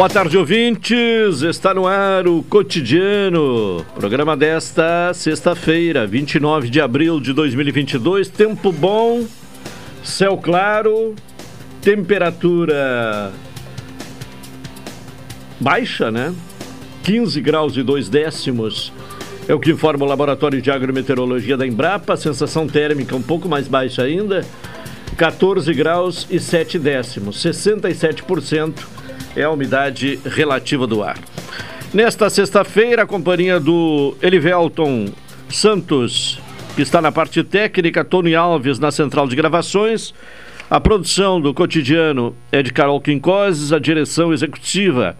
Boa tarde, ouvintes. Está no ar o cotidiano. Programa desta sexta-feira, 29 de abril de 2022. Tempo bom, céu claro, temperatura baixa, né? 15 graus e 2 décimos. É o que informa o Laboratório de Agrometeorologia da Embrapa. Sensação térmica um pouco mais baixa ainda. 14 graus e 7 décimos. 67% é a umidade relativa do ar. Nesta sexta-feira, a companhia do Elivelton Santos, que está na parte técnica, Tony Alves na central de gravações. A produção do cotidiano é de Carol Quincoses, a direção executiva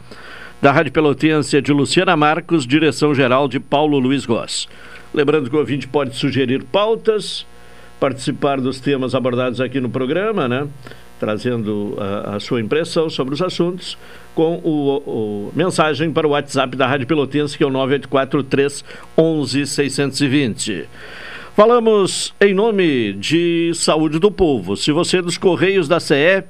da Rádio Pelotense é de Luciana Marcos, direção geral de Paulo Luiz Goss. Lembrando que o ouvinte pode sugerir pautas, participar dos temas abordados aqui no programa, né? Trazendo a, a, sua impressão sobre os assuntos, com o, o, mensagem para o WhatsApp da Rádio Pelotense, que é o 984 11 620. Falamos em nome de Saúde do Povo. Se você é dos Correios da CE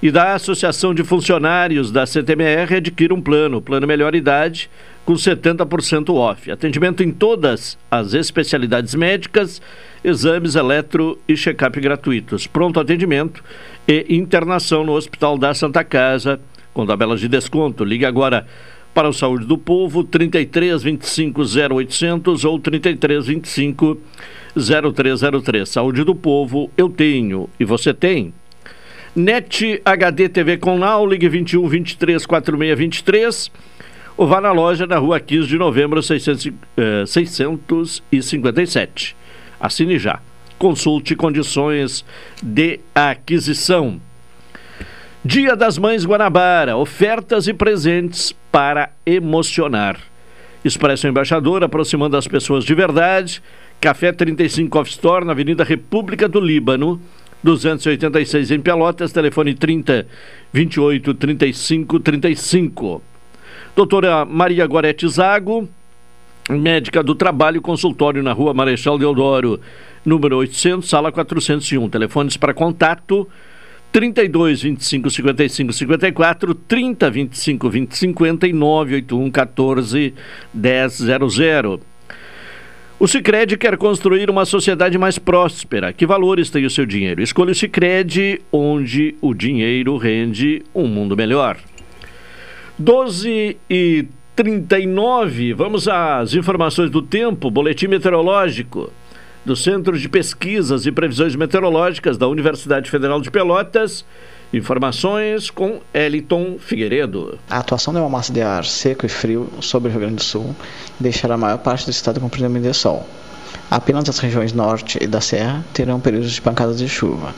e da Associação de Funcionários da CTMR, adquira um plano, plano Melhor Idade, com 70% off. Atendimento em todas as especialidades médicas, exames eletro e check-up gratuitos. Pronto atendimento e internação no Hospital da Santa Casa, com tabelas de desconto. Ligue agora para o Saúde do Povo, 33 25 0800 ou 33 25 0303. Saúde do Povo, eu tenho e você tem. NET HD TV com Now, ligue 21 23 46 23 ou vá na loja na rua 15 de novembro 600, eh, 657. Assine já. Consulte condições de aquisição. Dia das Mães Guanabara, ofertas e presentes para emocionar. Expresso Embaixador, aproximando as pessoas de verdade. Café 35 Off Store, na Avenida República do Líbano, 286 em Pelotas, telefone 30 28 35 35. Doutora Maria Gorete Zago, médica do trabalho, consultório na rua Marechal Deodoro, número 800, sala 401. Telefones para contato 32 25 55 54, 30 25 20 50 e 981 14 100. O Sicredi quer construir uma sociedade mais próspera. Que valores tem o seu dinheiro? Escolha o Sicredi, onde o dinheiro rende um mundo melhor. 12 e 39, vamos às informações do tempo, boletim meteorológico do Centro de Pesquisas e Previsões Meteorológicas da Universidade Federal de Pelotas. Informações com Eliton Figueiredo. A atuação de uma massa de ar seco e frio sobre o Rio Grande do Sul deixará a maior parte do estado com predomínio de sol. Apenas as regiões norte e da serra terão períodos de pancadas de chuva.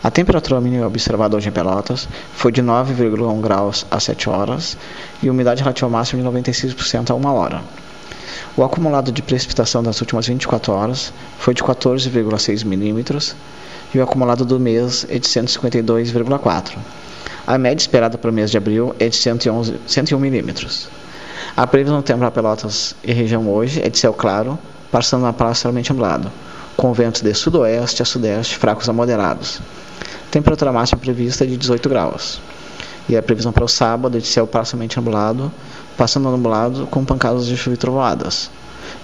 A temperatura mínima observada hoje em Pelotas foi de 9,1 graus às 7 horas e umidade relativa máxima de 96% a 1 hora. O acumulado de precipitação das últimas 24 horas foi de 14,6 milímetros e o acumulado do mês é de 152,4. A média esperada para o mês de abril é de 111, 101 milímetros. A previsão do tempo para Pelotas e região hoje é de céu claro, passando a parcialmente nublado, com ventos de sudoeste a sudeste fracos a moderados. Temperatura máxima prevista de 18 graus. E a previsão para o sábado é de céu parcialmente nublado, passando nublado com pancadas de chuva e trovoadas,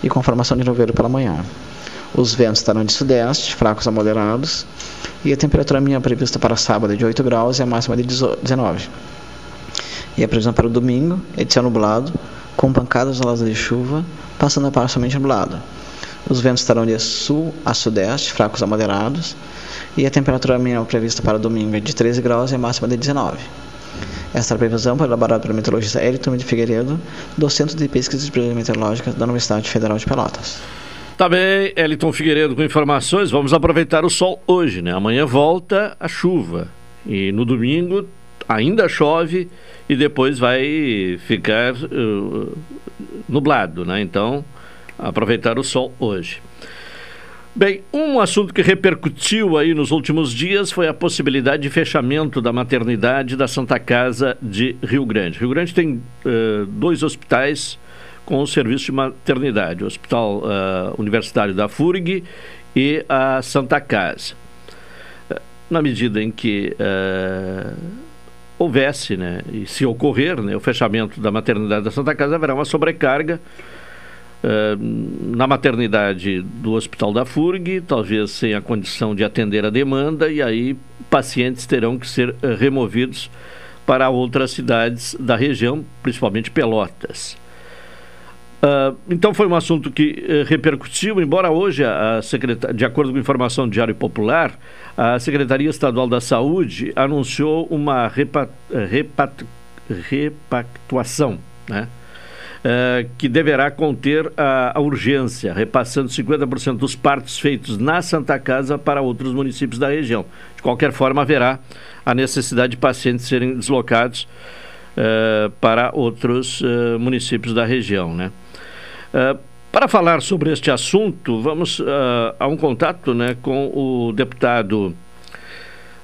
e com formação de nevoeiro pela manhã. Os ventos estarão de sudeste, fracos a moderados, e a temperatura mínima prevista para sábado é de 8 graus e a máxima de 19. E a previsão para o domingo é de céu nublado, com pancadas isoladas de chuva, passando parcialmente nublado. Os ventos estarão de sul a sudeste, fracos a moderados, e a temperatura mínima prevista para domingo é de 13 graus e a máxima de 19. Esta previsão foi elaborada pelo meteorologista Elton de Figueiredo, do Centro de Pesquisas Meteorológicas da Universidade Federal de Pelotas. Tá bem, Eliton Figueiredo com informações. Vamos aproveitar o sol hoje, né? Amanhã volta a chuva. E no domingo ainda chove e depois vai ficar uh, nublado, né? Então, aproveitar o sol hoje. Bem, um assunto que repercutiu aí nos últimos dias foi a possibilidade de fechamento da maternidade da Santa Casa de Rio Grande. Rio Grande tem uh, dois hospitais com o serviço de maternidade, o Hospital uh, Universitário da FURG e a Santa Casa. Na medida em que uh, houvesse, né, e se ocorrer né, o fechamento da maternidade da Santa Casa, haverá uma sobrecarga uh, na maternidade do Hospital da FURG, talvez sem a condição de atender a demanda, e aí pacientes terão que ser removidos para outras cidades da região, principalmente Pelotas. Uh, então foi um assunto que uh, repercutiu, embora hoje, a, a de acordo com informação do Diário Popular, a Secretaria Estadual da Saúde anunciou uma repa, repat, repactuação, né? Uh, que deverá conter a, a, urgência, repassando 50% dos partos feitos na Santa Casa para outros municípios da região. De qualquer forma, haverá a necessidade de pacientes serem deslocados uh, para outros uh, municípios da região, né? Para falar sobre este assunto, vamos a um contato né, com o deputado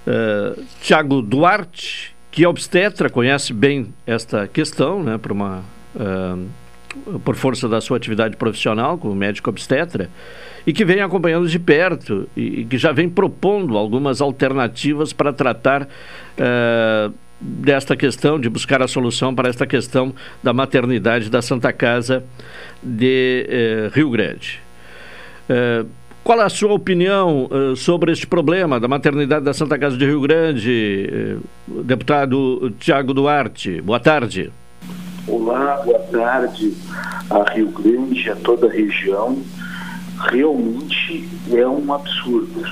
uh, Tiago Duarte, que é obstetra, conhece bem esta questão, né, por, uma, uh, por força da sua atividade profissional como médico obstetra, e que vem acompanhando de perto e, e que já vem propondo algumas alternativas para tratar desta questão, de buscar a solução para esta questão da maternidade da Santa Casa de eh, Rio Grande. Eh, qual a sua opinião sobre este problema da maternidade da Santa Casa de Rio Grande, eh, deputado Tiago Duarte? Boa tarde. Olá, boa tarde a Rio Grande, a toda a região. Realmente é um absurdo.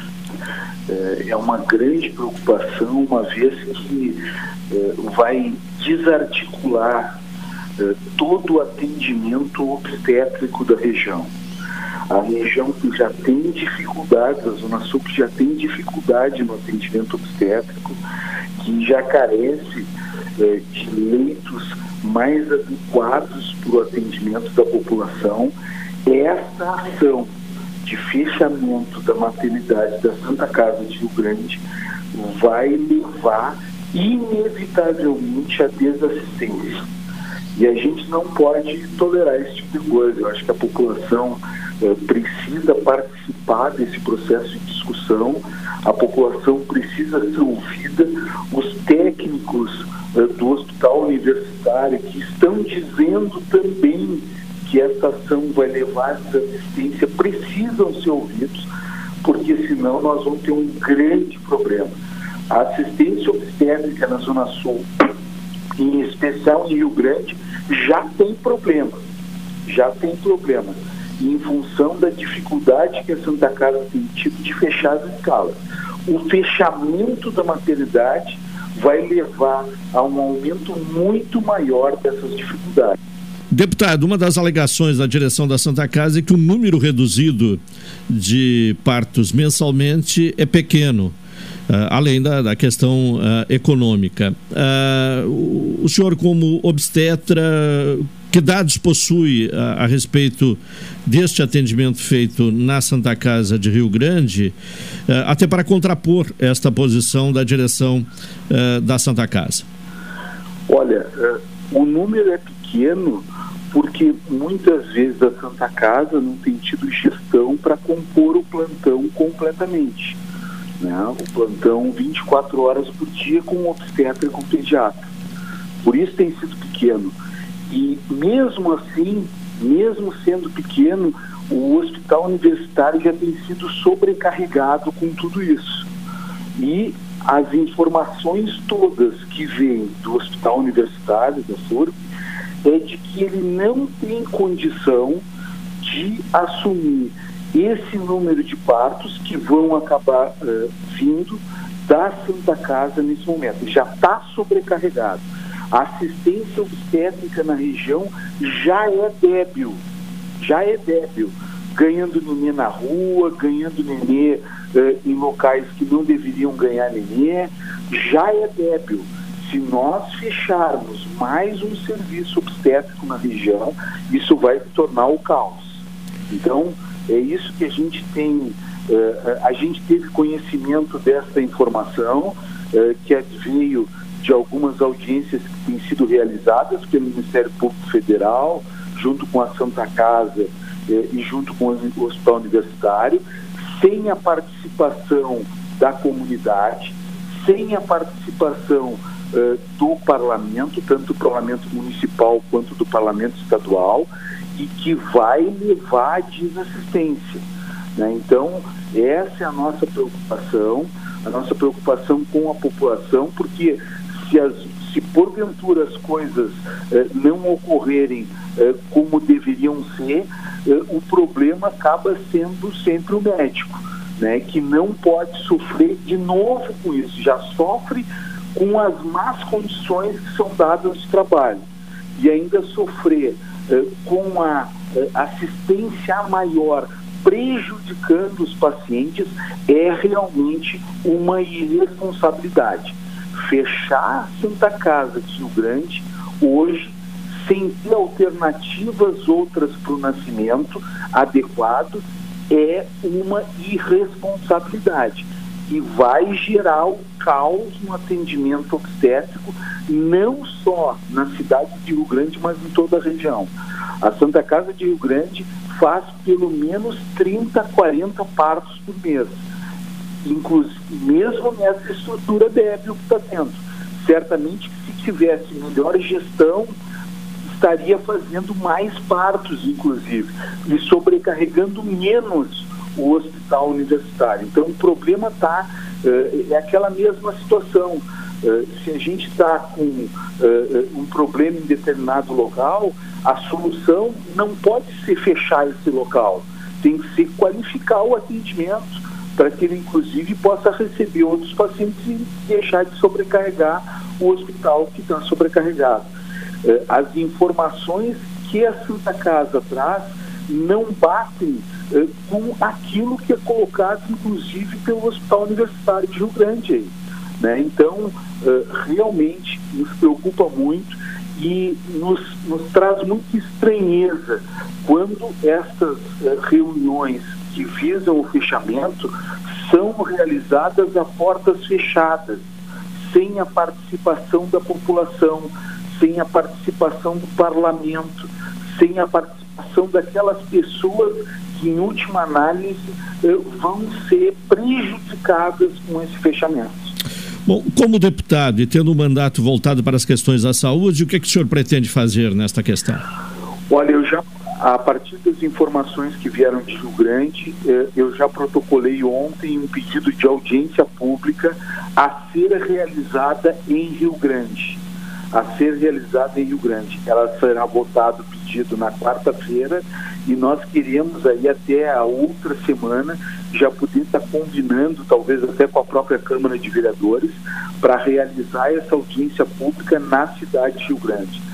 É, é uma grande preocupação, uma vez que é, vai desarticular é, todo o atendimento obstétrico da região. A região que já tem dificuldades, a Zona Sul que já tem dificuldade no atendimento obstétrico, que já carece de leitos mais adequados para o atendimento da população, essa ação de fechamento da maternidade da Santa Casa de Rio Grande vai levar inevitavelmente à desassistência. E a gente não pode tolerar esse tipo de coisa. Eu acho que a população eh, precisa participar desse processo de discussão, a população precisa ser ouvida, os técnicos do hospital universitário que estão dizendo também que essa ação vai levar à desassistência precisam ser ouvidos, porque senão nós vamos ter um grande problema. A assistência obstétrica na Zona Sul, em especial em Rio Grande, já tem problema. Já tem problema. E em função da dificuldade que a Santa Casa tem tido de fechar as escalas. O fechamento da maternidade vai levar a um aumento muito maior dessas dificuldades. Deputado, uma das alegações da direção da Santa Casa é que o número reduzido de partos mensalmente é pequeno. Uh, além da, da questão uh, econômica. Uh, o senhor, como obstetra, que dados possui a, respeito deste atendimento feito na Santa Casa de Rio Grande, até para contrapor esta posição da direção da Santa Casa? Olha, o número é pequeno porque muitas vezes a Santa Casa não tem tido gestão para compor o plantão completamente. Né? O plantão 24 horas por dia com um obstetra e com pediatra. Por isso tem sido pequeno. E mesmo assim, mesmo sendo pequeno, o hospital universitário já tem sido sobrecarregado com tudo isso. E as informações todas que vêm do hospital universitário, da FURB, é de que ele não tem condição de assumir esse número de partos que vão acabar uh, vindo da Santa Casa nesse momento. Já está sobrecarregado. A assistência obstétrica na região já é débil, já é débil, ganhando nenê na rua, ganhando nenê eh, em locais que não deveriam ganhar nenê, já é débil. Se nós fecharmos mais um serviço obstétrico na região, isso vai tornar o caos. Então, é isso que a gente tem, eh, a gente teve conhecimento dessa informação, eh, que veio de algumas audiências que têm sido realizadas pelo Ministério Público Federal, junto com a Santa Casa eh, e junto com o Hospital Universitário, sem a participação da comunidade, sem a participação uh, do parlamento, tanto do parlamento municipal quanto do parlamento estadual, e que vai levar à desassistência. Né? Então, essa é a nossa preocupação, a nossa preocupação com a população, porque se, as, se porventura as coisas eh, não ocorrerem eh, como deveriam ser, eh, o problema acaba sendo sempre o médico, né, que não pode sofrer de novo com isso, já sofre com as más condições que são dadas de trabalho e ainda sofrer eh, com a eh, assistência maior prejudicando os pacientes é realmente uma irresponsabilidade. Fechar a Santa Casa de Rio Grande hoje sem ter alternativas outras para o nascimento adequado é uma irresponsabilidade e vai gerar o caos no atendimento obstétrico, não só na cidade de Rio Grande, mas em toda a região. A Santa Casa de Rio Grande faz pelo menos 30, 40 partos por mês. Inclusive, mesmo nessa estrutura débil que está tendo. Certamente que se tivesse melhor gestão, estaria fazendo mais partos, inclusive, e sobrecarregando menos o hospital universitário. Então, o problema está, uh, é aquela mesma situação. Uh, se a gente está com uh, um problema em determinado local, a solução não pode ser fechar esse local, tem que ser qualificar o atendimento para que ele, inclusive, possa receber outros pacientes e deixar de sobrecarregar o hospital que está sobrecarregado. As informações que a Santa Casa traz não batem eh, com aquilo que é colocado, inclusive, pelo Hospital Universitário de Rio Grande. Né? Então, eh, realmente nos preocupa muito e nos, nos traz muita estranheza quando estas reuniões que visam o fechamento são realizadas a portas fechadas, sem a participação da população, sem a participação do parlamento, sem a participação daquelas pessoas que, em última análise, eh, vão ser prejudicadas com esse fechamento. Bom, como deputado e tendo um mandato voltado para as questões da saúde, o que, é que o senhor pretende fazer nesta questão? Olha, eu já, a partir das informações que vieram de Rio Grande, eh, eu já protocolei ontem um pedido de audiência pública a ser realizada em Rio Grande. A ser realizada em Rio Grande. Ela será votado pedido na quarta-feira e nós queremos aí até a outra semana já poder estar combinando, talvez até com a própria Câmara de Vereadores, para realizar essa audiência pública na cidade de Rio Grande.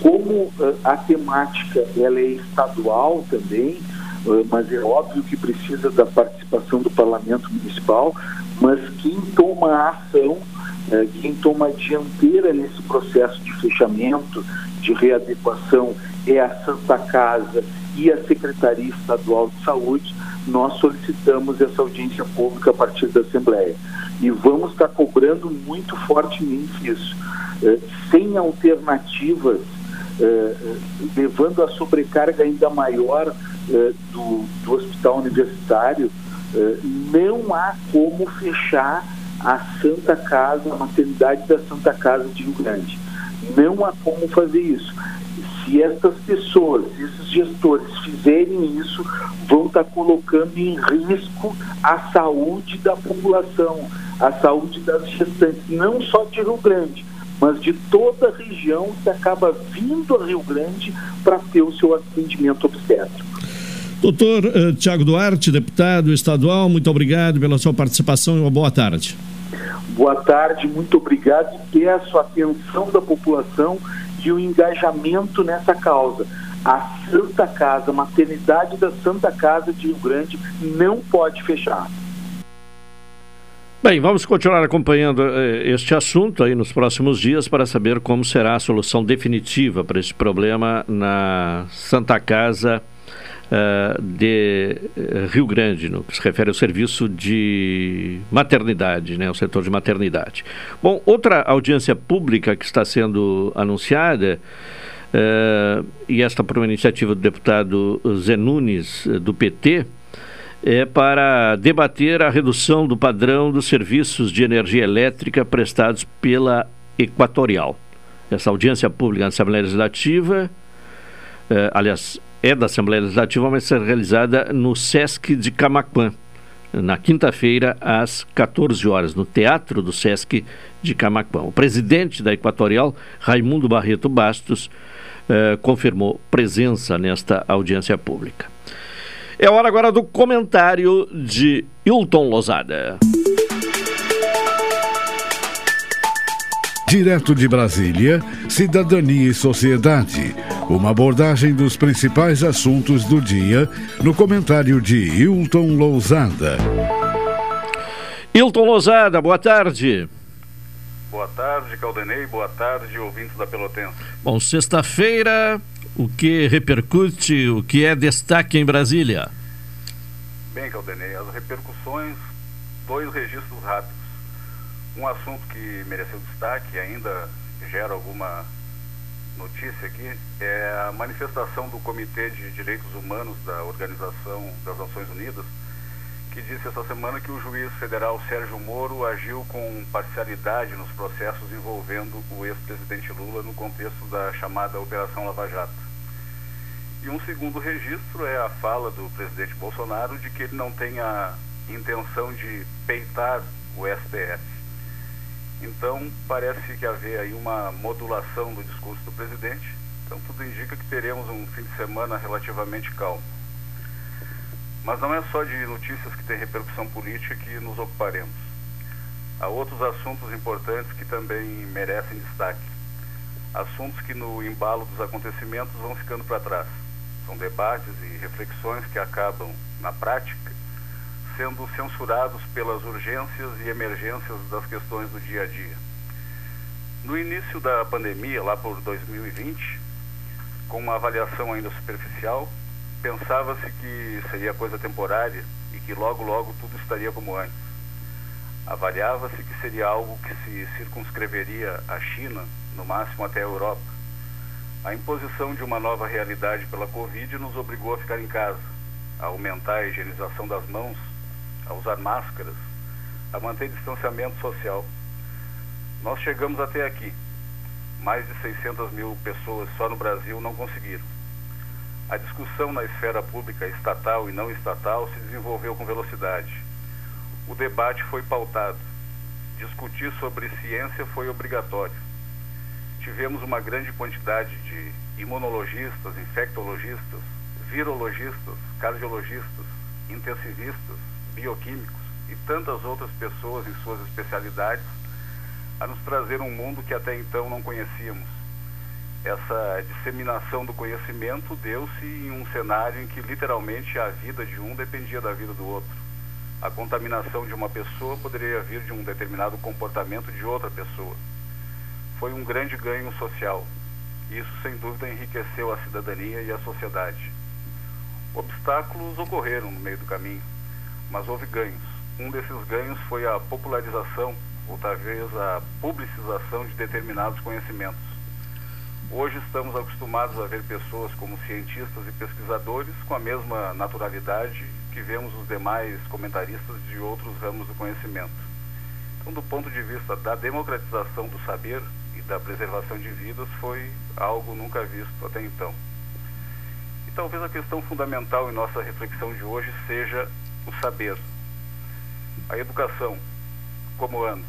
Como uh, a temática ela é estadual também, uh, mas é óbvio que precisa da participação do Parlamento Municipal, mas quem toma a ação, uh, quem toma a dianteira nesse processo de fechamento, de readequação, é a Santa Casa e a Secretaria Estadual de Saúde, nós solicitamos essa audiência pública a partir da Assembleia. E vamos estar cobrando muito fortemente isso. Eh, sem alternativas, eh, eh, levando a sobrecarga ainda maior do, do hospital universitário, não há como fechar a Santa Casa, a maternidade da Santa Casa de Rio Grande. Não há como fazer isso se estas pessoas, esses gestores fizerem isso, vão estar colocando em risco a saúde da população, a saúde das gestantes, não só de Rio Grande, mas de toda a região que acaba vindo a Rio Grande para ter o seu atendimento obstétrico. Doutor uh, Tiago Duarte, deputado estadual, muito obrigado pela sua participação e uma boa tarde. Boa tarde, muito obrigado e peço a atenção da população e o engajamento nessa causa. A Santa Casa, a maternidade da Santa Casa de Rio Grande não pode fechar. Bem, vamos continuar acompanhando eh, este assunto aí nos próximos dias para saber como será a solução definitiva para este problema na Santa Casa uh, de uh, Rio Grande, no que se refere ao serviço de maternidade, né, o setor de maternidade. Bom, outra audiência pública que está sendo anunciada, uh, e esta por uma iniciativa do deputado Zé Nunes, do PT, é para debater a redução do padrão dos serviços de energia elétrica prestados pela Equatorial. Essa audiência pública na Assembleia Legislativa, eh, aliás, é da Assembleia Legislativa, mas será realizada no SESC de Camaquã, na quinta-feira, às 14 horas, no Teatro do SESC de Camaquã. O presidente da Equatorial, Raimundo Barreto Bastos, eh, confirmou presença nesta audiência pública. É hora agora do comentário de Hilton Lozada. Direto de Brasília, Cidadania e Sociedade. Uma abordagem dos principais assuntos do dia no comentário de Hilton Lousada. Hilton Lousada, boa tarde. Boa tarde, Caldenei. Boa tarde, ouvintes da Pelotense. Bom, sexta-feira, o que repercute, o que é destaque em Brasília? Bem, Caldenei, as repercussões, dois registros rápidos. Um assunto que mereceu destaque e ainda gera alguma notícia aqui é a manifestação do Comitê de Direitos Humanos da Organização das Nações Unidas, que disse essa semana que o juiz federal Sérgio Moro agiu com parcialidade nos processos envolvendo o ex-presidente Lula no contexto da chamada Operação Lava Jato. E um segundo registro é a fala do presidente Bolsonaro de que ele não tem a intenção de peitar o STF. Então, parece que haver aí uma modulação do discurso do presidente. Então, tudo indica que teremos um fim de semana relativamente calmo. Mas não é só de notícias que tem repercussão política que nos ocuparemos. Há outros assuntos importantes que também merecem destaque. Assuntos que, no embalo dos acontecimentos, vão ficando para trás. São debates e reflexões que acabam, na prática, sendo censurados pelas urgências e emergências das questões do dia a dia. No início da pandemia, lá por 2020, com uma avaliação ainda superficial, pensava-se que seria coisa temporária e que logo, logo tudo estaria como antes. Avaliava-se que seria algo que se circunscreveria à China, no máximo até a Europa a imposição de uma nova realidade pela Covid nos obrigou a ficar em casa, a aumentar a higienização das mãos, a usar máscaras, a manter distanciamento social. Nós chegamos até aqui. Mais de 600 mil pessoas só no Brasil não conseguiram. A discussão na esfera pública estatal e não estatal se desenvolveu com velocidade. O debate foi pautado. Discutir sobre ciência foi obrigatório tivemos uma grande quantidade de imunologistas, infectologistas, virologistas, cardiologistas, intensivistas, bioquímicos e tantas outras pessoas em suas especialidades a nos trazer um mundo que até então não conhecíamos. Essa disseminação do conhecimento deu-se em um cenário em que literalmente a vida de um dependia da vida do outro. A contaminação de uma pessoa poderia vir de um determinado comportamento de outra pessoa foi um grande ganho social. Isso, sem dúvida, enriqueceu a cidadania e a sociedade. Obstáculos ocorreram no meio do caminho, mas houve ganhos. Um desses ganhos foi a popularização, ou talvez a publicização de determinados conhecimentos. Hoje estamos acostumados a ver pessoas como cientistas e pesquisadores com a mesma naturalidade que vemos os demais comentaristas de outros ramos do conhecimento. Então, do ponto de vista da democratização do saber, da preservação de vidas foi algo nunca visto até então. E talvez a questão fundamental em nossa reflexão de hoje seja o saber. A educação, como ano.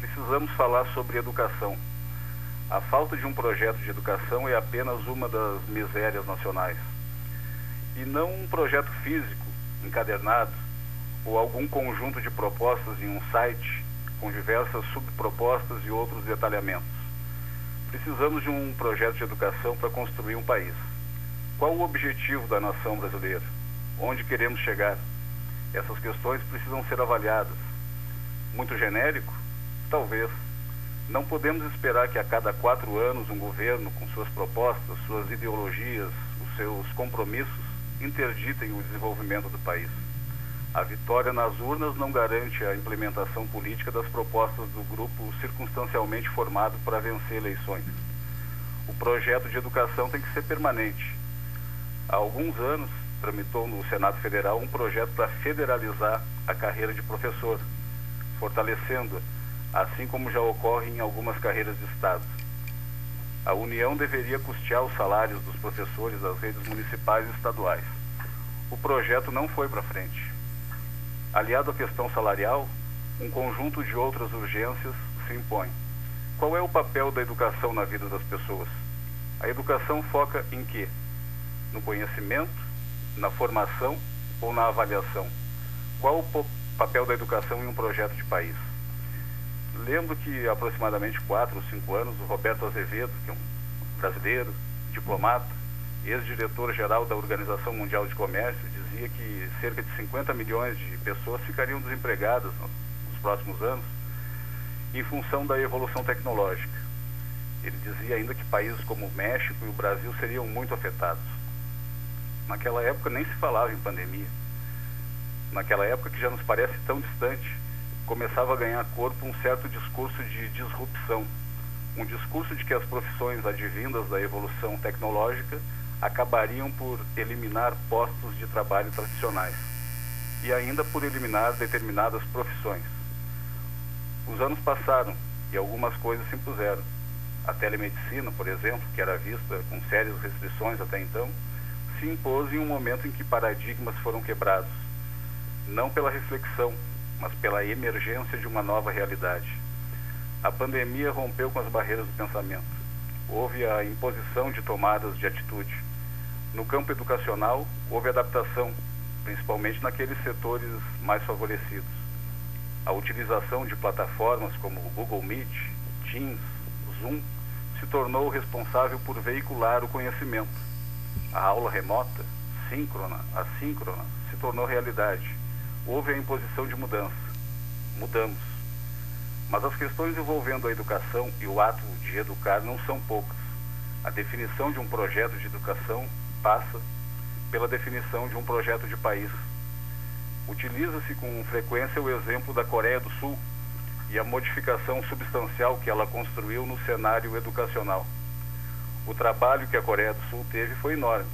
Precisamos falar sobre educação. A falta de um projeto de educação é apenas uma das misérias nacionais. E não um projeto físico, encadernado, ou algum conjunto de propostas em um site com diversas subpropostas e outros detalhamentos. Precisamos de um projeto de educação para construir um país. Qual o objetivo da nação brasileira? Onde queremos chegar? Essas questões precisam ser avaliadas. Muito genérico? Talvez. Não podemos esperar que a cada quatro anos um governo, com suas propostas, suas ideologias, os seus compromissos, interditem o desenvolvimento do país. A vitória nas urnas não garante a implementação política das propostas do grupo circunstancialmente formado para vencer eleições. O projeto de educação tem que ser permanente. Há alguns anos, tramitou no Senado Federal um projeto para federalizar a carreira de professor, fortalecendo, assim como já ocorre em algumas carreiras de Estado. A União deveria custear os salários dos professores das redes municipais e estaduais. O projeto não foi para frente. Aliado à questão salarial, um conjunto de outras urgências se impõe. Qual é o papel da educação na vida das pessoas? A educação foca em quê? No conhecimento, na formação ou na avaliação? Qual o papel da educação em um projeto de país? Lembro que há aproximadamente quatro ou cinco anos, o Roberto Azevedo, que é um brasileiro, diplomata, ex-diretor-geral da Organização Mundial de Comércio, dizia que cerca de 50 milhões de pessoas ficariam desempregadas nos próximos anos em função da evolução tecnológica. Ele dizia ainda que países como o México e o Brasil seriam muito afetados. Naquela época nem se falava em pandemia. Naquela época que já nos parece tão distante, começava a ganhar corpo um certo discurso de disrupção, um discurso de que as profissões advindas da evolução tecnológica acabariam por eliminar postos de trabalho tradicionais e ainda por eliminar determinadas profissões. Os anos passaram e algumas coisas se impuseram. A telemedicina, por exemplo, que era vista com sérias restrições até então, se impôs em um momento em que paradigmas foram quebrados, não pela reflexão, mas pela emergência de uma nova realidade. A pandemia rompeu com as barreiras do pensamento. Houve a imposição de tomadas de atitude. No campo educacional, houve adaptação, principalmente naqueles setores mais favorecidos. A utilização de plataformas como o Google Meet, Teams, Zoom se tornou responsável por veicular o conhecimento a aula remota, síncrona, assíncrona, se tornou realidade. Houve a imposição de mudança. Mudamos. Mas as questões envolvendo a educação e o ato de educar não são poucas. A definição de um projeto de educação passa pela definição de um projeto de país. Utiliza-se com frequência o exemplo da Coreia do Sul e a modificação substancial que ela construiu no cenário educacional. O trabalho que a Coreia do Sul teve foi enorme.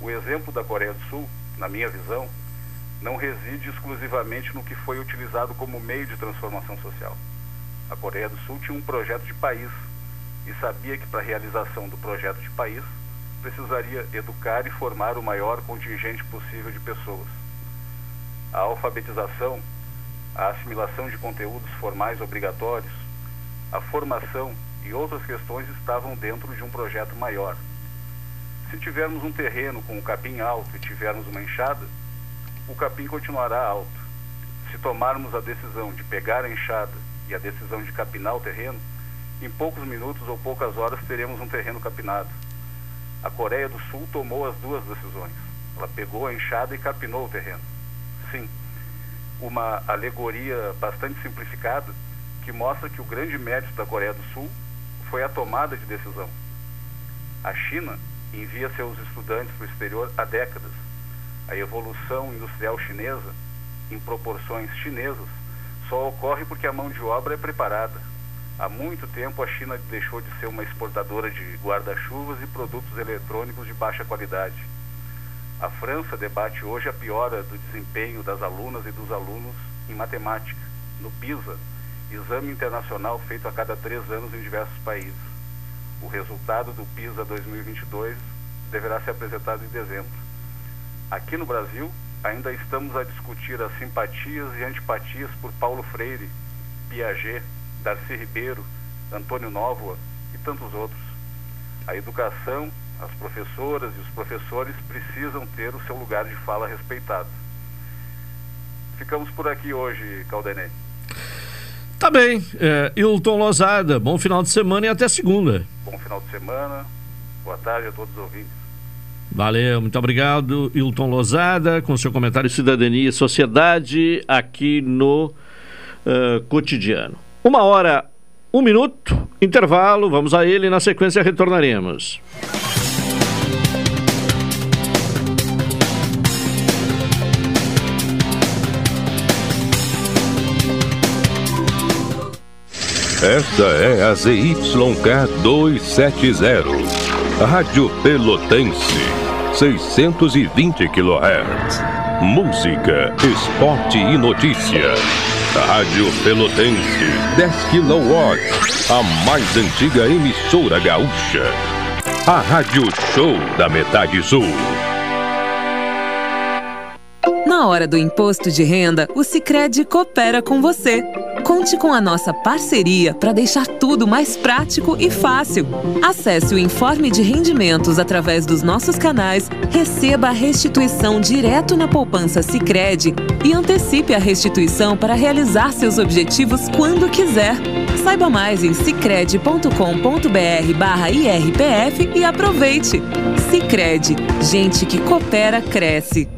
O exemplo da Coreia do Sul, na minha visão, não reside exclusivamente no que foi utilizado como meio de transformação social. A Coreia do Sul tinha um projeto de país e sabia que para a realização do projeto de país precisaria educar e formar o maior contingente possível de pessoas. A alfabetização, a assimilação de conteúdos formais obrigatórios, a formação e outras questões estavam dentro de um projeto maior. Se tivermos um terreno com o capim alto e tivermos uma enxada, o capim continuará alto. Se tomarmos a decisão de pegar a enxada e a decisão de capinar o terreno, em poucos minutos ou poucas horas teremos um terreno capinado. A Coreia do Sul tomou as duas decisões. Ela pegou a enxada e capinou o terreno. Sim, uma alegoria bastante simplificada que mostra que o grande mérito da Coreia do Sul foi a tomada de decisão. A China envia seus estudantes para o exterior há décadas. A evolução industrial chinesa, em proporções chinesas, só ocorre porque a mão de obra é preparada. Há muito tempo a China deixou de ser uma exportadora de guarda-chuvas e produtos eletrônicos de baixa qualidade. A França debate hoje a piora do desempenho das alunas e dos alunos em matemática, no PISA, exame internacional feito a cada três anos em diversos países. O resultado do PISA 2022 deverá ser apresentado em dezembro. Aqui no Brasil, ainda estamos a discutir as simpatias e antipatias por Paulo Freire, Piaget, Darcy Ribeiro, Antônio Nóvoa e tantos outros. A educação, as professoras e os professores precisam ter o seu lugar de fala respeitado. Ficamos por aqui hoje, Caldenei. Tá bem. É, Hilton Lozada, bom final de semana e até segunda. Bom final de semana. Boa tarde a todos os ouvintes. Valeu, muito obrigado, Hilton Lozada, com seu comentário Cidadania e Sociedade aqui no uh, Cotidiano. Uma hora, um minuto, intervalo, vamos a ele, na sequência retornaremos. Esta é a ZYK 270 Rádio Pelotense, 620 kHz. Música, esporte e notícia. Rádio Pelotense, 10 kW. A mais antiga emissora gaúcha. A Rádio Show da Metade Sul. Na hora do imposto de renda, o Sicredi coopera com você. Conte com a nossa parceria para deixar tudo mais prático e fácil. Acesse o informe de rendimentos através dos nossos canais, receba a restituição direto na poupança Sicredi e antecipe a restituição para realizar seus objetivos quando quiser. Saiba mais em cicred.com.br/irpf e aproveite. Sicredi, gente que coopera cresce.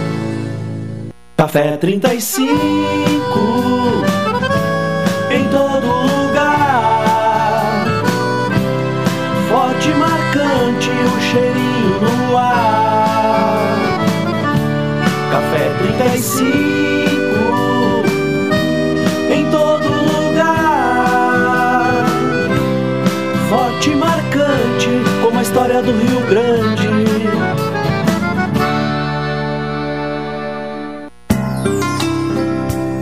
Café 35 em todo lugar. Forte e marcante o cheirinho no ar. Café 35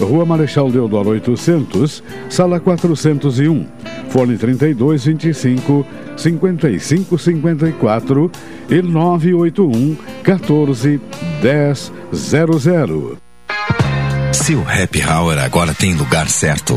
Rua Marechal Deodoro 800, Sala 401, Fone 3225 5554 e 981 14 1000. Seu happy hour agora tem lugar certo.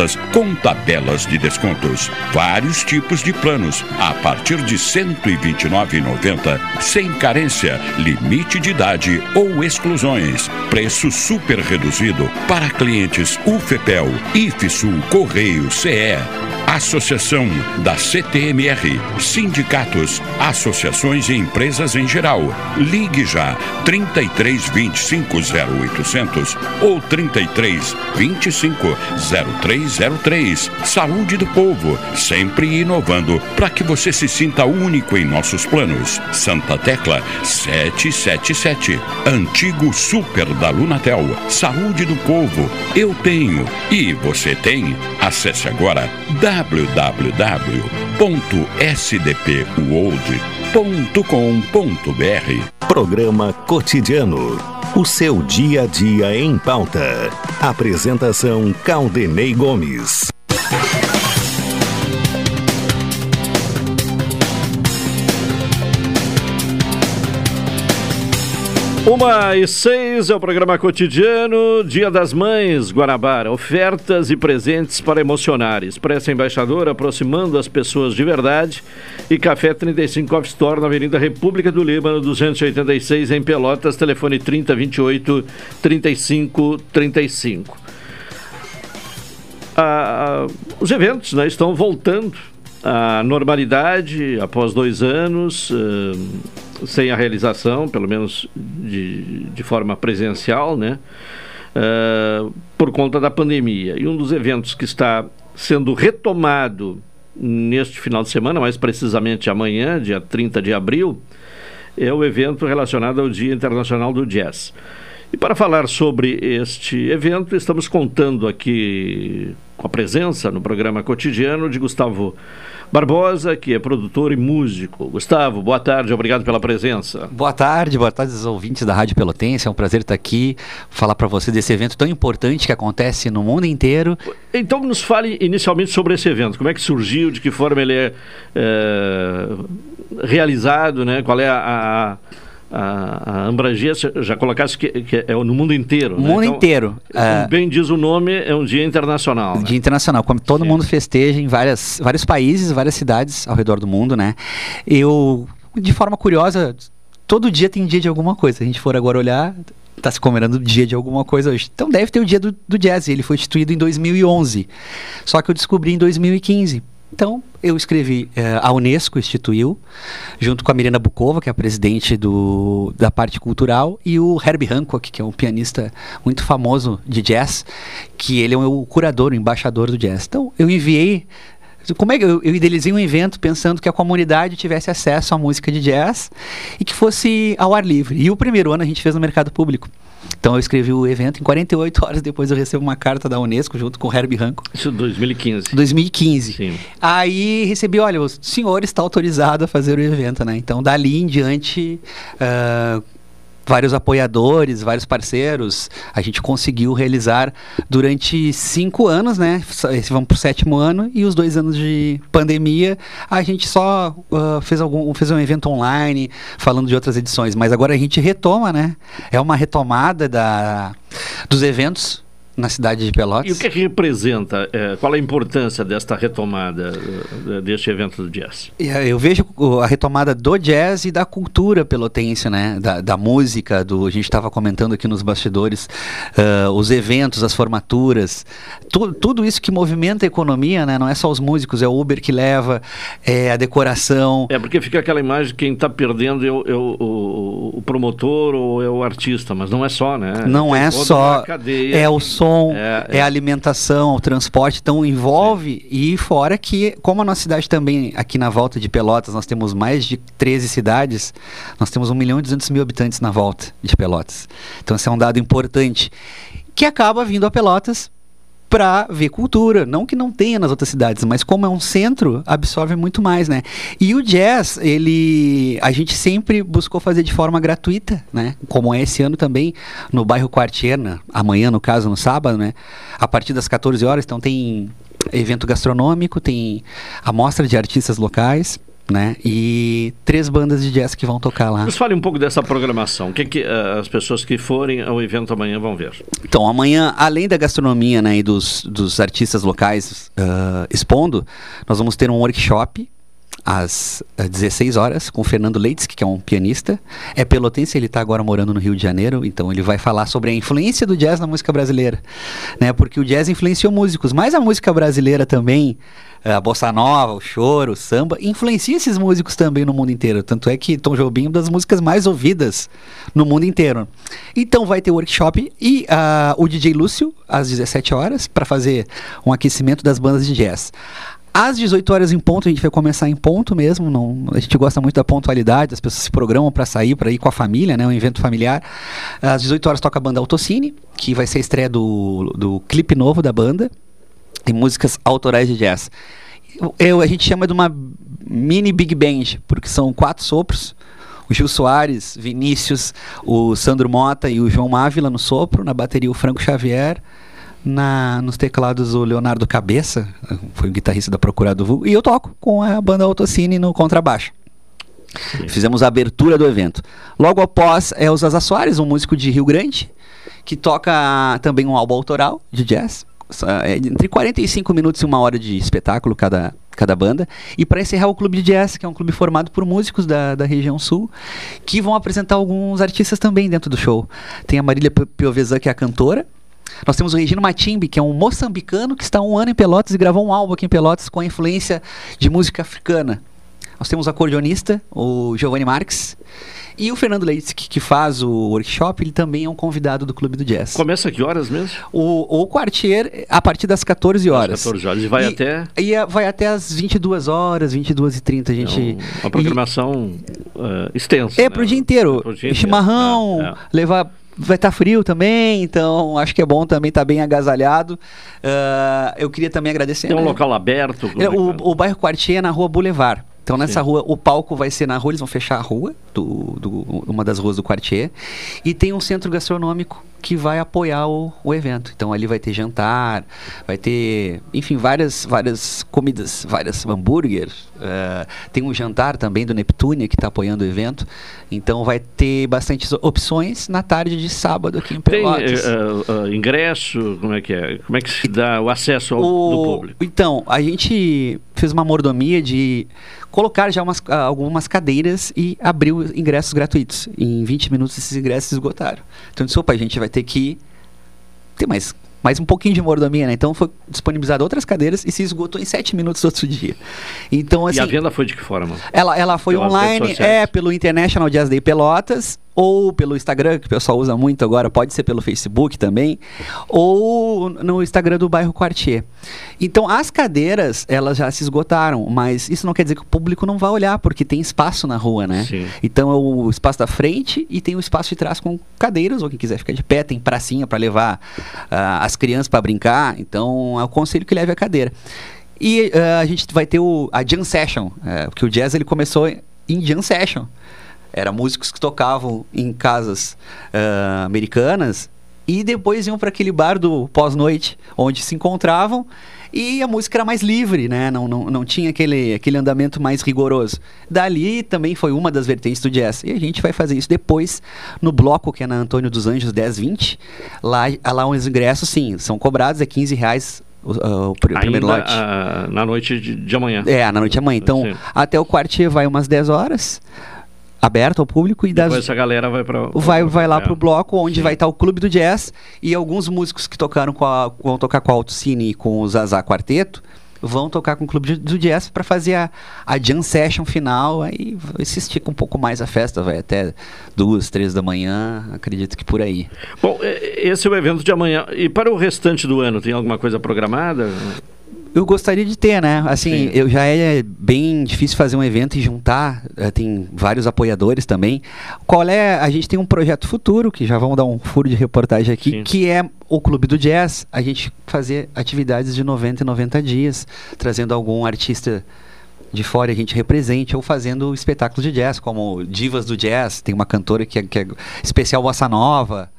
com tabelas de descontos. Vários tipos de planos a partir de R$ 129,90, sem carência, limite de idade ou exclusões. Preço super reduzido para clientes UFEPEL, IFSUL, Correio, CE. Associação da CTMR, sindicatos, associações e empresas em geral. Ligue já 33 25 0800 ou 33 25 0303. Saúde do povo, sempre inovando para que você se sinta único em nossos planos. Santa Tecla 777, antigo super da Lunatel. Saúde do povo, eu tenho e você tem. Acesse agora www.sdpworld.com.br. Programa Cotidiano. O seu dia a dia em pauta. Apresentação Caldenei Gomes. Uma e seis é o programa cotidiano, Dia das Mães, Guanabara. Ofertas e presentes para emocionar. Expressa Embaixador, aproximando as pessoas de verdade. E Café 35 Off Store, na Avenida República do Líbano, 286, em Pelotas. Telefone 3028 3535. Ah, os eventos né, estão voltando à normalidade após dois anos. Ah, sem a realização, pelo menos de, de forma presencial, né? Uh, por conta da pandemia. E um dos eventos que está sendo retomado neste final de semana, mais precisamente amanhã, dia 30 de abril, é o evento relacionado ao Dia Internacional do Jazz. E para falar sobre este evento, estamos contando aqui com a presença no programa cotidiano de Gustavo Barbosa, que é produtor e músico. Gustavo, boa tarde, obrigado pela presença. Boa tarde, boa tarde aos ouvintes da Rádio Pelotense. É um prazer estar aqui, falar para você desse evento tão importante que acontece no mundo inteiro. Então, nos fale inicialmente sobre esse evento. Como é que surgiu, de que forma ele é, é realizado, né? qual é a, a a, a Ambragia já colocasse que, que, é no mundo inteiro. O né? mundo então, inteiro. Como uh, bem diz o nome, é um dia internacional. Né? Dia internacional, como todo Sim. mundo festeja em várias, vários países, várias cidades ao redor do mundo, né? Eu, de forma curiosa, todo dia tem dia de alguma coisa. Se a gente for agora olhar, está se comemorando o dia de alguma coisa hoje. Então deve ter o dia do, do jazz. Ele foi instituído em 2011. Só que eu descobri em 2015. Então, eu escrevi, é, a Unesco instituiu, junto com a Mirena Bukova, que é a presidente do, da parte cultural, e o Herbie Hancock, que é um pianista muito famoso de jazz, que ele é o curador, o embaixador do jazz. Então, eu enviei como é que eu, eu idealizei um evento pensando que a comunidade tivesse acesso à música de jazz e que fosse ao ar livre. E o primeiro ano a gente fez no mercado público. Então eu escrevi o evento, em 48 horas depois eu recebo uma carta da Unesco junto com o Herbie Hancock. Isso 2015. 2015. Sim. Aí recebi, olha, o senhor está autorizado a fazer o evento, né? Então dali em diante... Uh, vários apoiadores, vários parceiros. A gente conseguiu realizar durante cinco anos, né? Vamos para o sétimo ano e os dois anos de pandemia, a gente só uh, fez algum, fez um evento online falando de outras edições. Mas agora a gente retoma, né? É uma retomada da, dos eventos na cidade de Pelotas. E o que, é que representa, é, qual a importância desta retomada uh, deste evento do jazz? Eu vejo a retomada do jazz e da cultura pelotense, né? Da, da música, do, a gente estava comentando aqui nos bastidores, uh, os eventos, as formaturas, tu, tudo isso que movimenta a economia, né? Não é só os músicos, é o Uber que leva, é a decoração. É, porque fica aquela imagem quem está perdendo é, o, é o, o, o, promotor ou é o artista, mas não é só, né? Não Tem é só, é o som, é, é. é, a alimentação, o transporte, então envolve. Sim. E fora que, como a nossa cidade também, aqui na volta de Pelotas, nós temos mais de 13 cidades, nós temos 1 milhão e 200 mil habitantes na volta de Pelotas. Então, esse é um dado importante. Que acaba vindo a Pelotas para ver cultura. Não que não tenha nas outras cidades, mas como é um centro, absorve muito mais, né? E o jazz, ele a gente sempre buscou fazer de forma gratuita, né? Como é esse ano também no bairro Quartierna, amanhã no caso no sábado, né? A partir das 14 horas, então tem evento gastronômico, tem a mostra de artistas locais né? E três bandas de jazz que vão tocar lá. Nos fale um pouco dessa programação. O que, que uh, as pessoas que forem ao evento amanhã vão ver? Então, amanhã, além da gastronomia né, e dos, dos artistas locais uh, expondo, nós vamos ter um workshop às 16 horas com Fernando Leites, que é um pianista. É pelotense, ele está agora morando no Rio de Janeiro, então ele vai falar sobre a influência do jazz na música brasileira, né? Porque o jazz influenciou músicos, mas a música brasileira também, a bossa nova, o choro, o samba, influencia esses músicos também no mundo inteiro. Tanto é que Tom Jobim é uma das músicas mais ouvidas no mundo inteiro. Então vai ter workshop e uh, o DJ Lúcio às 17 horas para fazer um aquecimento das bandas de jazz. Às 18 horas em ponto, a gente vai começar em ponto mesmo. Não, a gente gosta muito da pontualidade, as pessoas se programam para sair, para ir com a família, né? Um evento familiar. Às 18 horas toca a banda Autocine, que vai ser a estreia do, do clipe novo da banda, e músicas autorais de jazz. Eu, a gente chama de uma mini big band, porque são quatro sopros. O Gil Soares, Vinícius, o Sandro Mota e o João Ávila no sopro, na bateria o Franco Xavier, na, nos teclados o Leonardo Cabeça, foi o guitarrista da Procura do Vulgo, e eu toco com a banda Autocine no contrabaixo. Sim. Fizemos a abertura do evento. Logo após é o Zaza Soares, um músico de Rio Grande, que toca também um álbum autoral de jazz. É entre 45 minutos e uma hora de espetáculo cada, cada banda. E para encerrar o Clube de Jazz, que é um clube formado por músicos da, da região sul, que vão apresentar alguns artistas também dentro do show. Tem a Marília Piovesan, que é a cantora, nós temos o Regino Matimbe, que é um moçambicano que está há um ano em Pelotas e gravou um álbum aqui em Pelotas com a influência de música africana. Nós temos o acordeonista, o Giovanni Marques, e o Fernando Leite, que, que, faz o workshop, ele também é um convidado do Clube do Jazz. Começa que horas mesmo? O, o Quartier, a partir das 14 horas. Às 14 horas. E vai e, até? E vai até as 22 horas, 22 e 30 a gente... É uma programação e, uh, extensa. É né? pro dia inteiro. É pro dia Chimarrão, é, é. levar vai estar tá frio também, então acho que é bom também estar tá bem agasalhado. Uh, eu queria também agradecer. Tem um né? local aberto? É, o, o bairro Quartier é na rua Boulevard. Então nessa Sim. rua, o palco vai ser na rua, eles vão fechar a rua, do, do, uma das ruas do Quartier, e tem um centro gastronômico que vai apoiar o, o evento. Então ali vai ter jantar, vai ter, enfim, várias, várias comidas, várias hambúrgueres. Uh, tem um jantar também do Neptune que está apoiando o evento. Então vai ter bastante opções na tarde de sábado aqui em Pelotas. Tem uh, uh, ingresso, como é que é? Como é que se dá o acesso ao o, público? Então, a gente fez uma mordomia de colocar já umas, algumas cadeiras e abriu ingressos gratuitos. Em 20 minutos esses ingressos esgotaram. Então, disse, opa, a gente vai ter que ter mais mais um pouquinho de mordomia, né? Então foi disponibilizado outras cadeiras e se esgotou em sete minutos do outro dia. Então, assim, e a assim, venda foi de que forma? Ela, ela foi Pelas online, é, pelo International Jazz Day Pelotas ou pelo Instagram, que o pessoal usa muito agora, pode ser pelo Facebook também, ou no Instagram do bairro Quartier. Então, as cadeiras, elas já se esgotaram, mas isso não quer dizer que o público não vai olhar, porque tem espaço na rua, né? Sim. Então, é o espaço da frente e tem o espaço de trás com cadeiras, ou quem quiser ficar de pé, tem pracinha para levar uh, as crianças para brincar, então é o conselho que leve a cadeira. E uh, a gente vai ter o, a Jam Session, uh, porque o jazz ele começou em Jam Session. Era músicos que tocavam em casas uh, americanas e depois iam para aquele bar do pós-noite, onde se encontravam e a música era mais livre, né? Não, não, não tinha aquele, aquele andamento mais rigoroso. Dali também foi uma das vertentes do jazz. E a gente vai fazer isso depois no bloco que é na Antônio dos Anjos 1020. Lá, lá os ingressos, sim, são cobrados, é 15 reais o, o primeiro Ainda, lote. Uh, na noite de, de, amanhã. É, na noite de amanhã. Então, Sim. até o quartier vai umas 10 horas aberto ao público e das essa galera vai para vai vai lá é. pro bloco onde Sim. vai estar o clube do jazz e alguns músicos que tocaram com a, vão tocar com a Autocine e com o Zazá Quarteto vão tocar com o clube do jazz para fazer a, a jam session final aí se estica um pouco mais a festa vai até duas três da manhã acredito que por aí bom esse é o evento de amanhã e para o restante do ano tem alguma coisa programada eu gostaria de ter, né? Assim, Sim. eu já é bem difícil fazer um evento e juntar, eh, tem vários apoiadores também. Qual é? A gente tem um projeto futuro, que já vamos dar um furo de reportagem aqui, Sim. que é o Clube do Jazz. A gente fazer atividades de 90 e 90 dias, trazendo algum artista de fora a gente represente ou fazendo espetáculos de jazz, como Divas do Jazz, tem uma cantora que é, que é especial bossa nova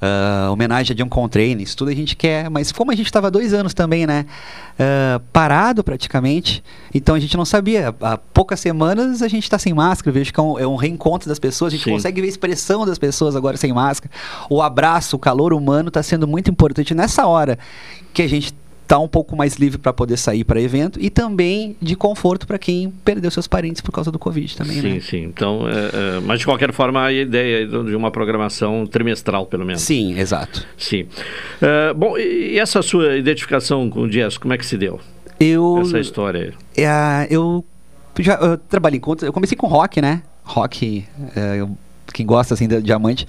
uh, homenagem a John Coltrane, isso tudo a gente quer, mas como a gente estava dois anos também, né, uh, parado praticamente, então a gente não sabia. Há poucas semanas a gente está sem máscara, vejo que é um, é um, reencontro das pessoas, a gente Sim. consegue ver a expressão das pessoas agora sem máscara. O abraço, o calor humano está sendo muito importante nessa hora que a gente tá um pouco mais livre para poder sair para evento e também de conforto para quem perdeu seus parentes por causa do Covid também, sim, né? Sim, Então, é, é, mas de qualquer forma, a ideia de uma programação trimestral, pelo menos. Sim, exato. Sim. É, bom, e essa sua identificação com o jazz, como é que se deu? Eu... Essa história aí. É, eu já eu trabalhei com... Eu comecei com rock, né? Rock, é, eu, quem gosta, assim, de diamante.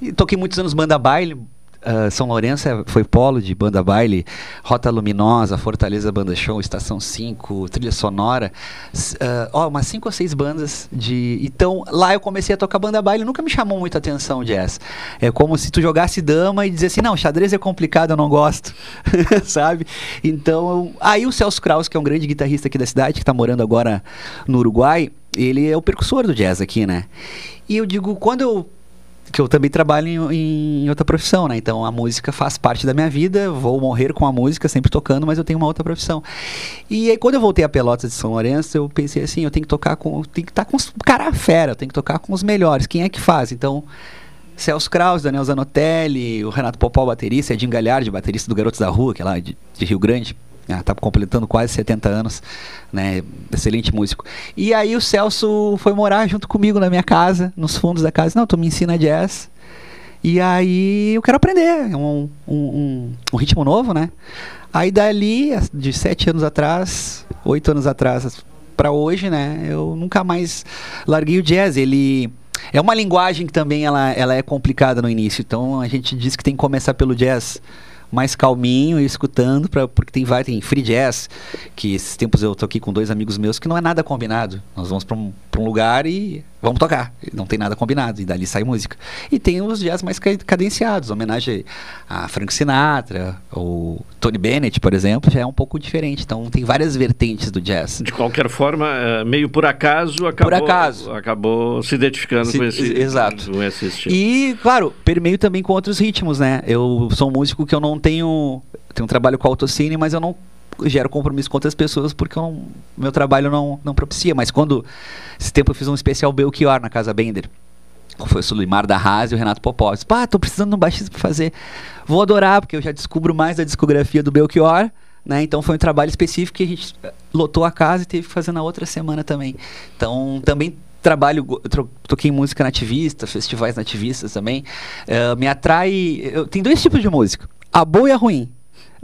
E toquei muitos anos banda baile, Uh, São Lourenço é, foi polo de banda baile, Rota Luminosa, Fortaleza Banda Show, Estação 5, Trilha Sonora, uh, ó, umas 5 ou 6 bandas de... Então, lá eu comecei a tocar banda baile, nunca me chamou muita atenção o jazz. É como se tu jogasse dama e dizesse assim, não, xadrez é complicado, eu não gosto, sabe? Então, eu... aí o Celso Kraus, que é um grande guitarrista aqui da cidade, que está morando agora no Uruguai, ele é o percussor do jazz aqui, né? E eu digo, quando eu que eu também trabalho em, em, outra profissão, né? Então a música faz parte da minha vida, vou morrer com a música, sempre tocando, mas eu tenho uma outra profissão. E aí quando eu voltei a Pelotas de São Lourenço, eu pensei assim, eu tenho que tocar com, tenho que estar com os cara fera, eu tenho que tocar com os melhores. Quem é que faz? Então Celso Kraus, Daniel Zanotelli, o Renato Popó, baterista, Edinho Galhardi, baterista do Garotos da Rua, que é lá de, de Rio Grande está ah, completando quase 70 anos, né? Excelente músico. E aí o Celso foi morar junto comigo na minha casa, nos fundos da casa. Não, tu me ensina jazz. E aí eu quero aprender, um, um, um, um ritmo novo, né? Aí dali, de sete anos atrás, oito anos atrás para hoje, né? Eu nunca mais larguei o jazz. Ele é uma linguagem que também ela, ela é complicada no início. Então a gente diz que tem que começar pelo jazz mais calminho e escutando, pra, porque tem, vai, tem free jazz, que esses tempos eu tô aqui com dois amigos meus que não é nada combinado. Nós vamos para um, um lugar e vamos tocar. Não tem nada combinado, e dali sai música. E tem os jazz mais cadenciados, homenagem a Frank Sinatra, ou Tony Bennett, por exemplo, já é um pouco diferente. Então tem várias vertentes do jazz. De qualquer forma, é, meio por acaso, acabou, por acaso. acabou se identificando se, com esse Exato. Com esse estilo. E, claro, permeio também com outros ritmos, né? Eu sou um músico que eu não tenho. Tenho um trabalho com autocine, mas eu não gero compromisso com outras pessoas porque eu meu trabalho não, não propicia. Mas quando esse tempo eu fiz um especial Belchior na Casa Bender. Foi o Sulimar da Haas e o Renato Popov. Pá, tô precisando de um baixista pra fazer. Vou adorar, porque eu já descubro mais da discografia do Belchior. Né? Então foi um trabalho específico que a gente lotou a casa e teve que fazer na outra semana também. Então também trabalho, toquei música nativista, festivais nativistas também. Uh, me atrai. Eu, tem dois tipos de música: a boa e a ruim.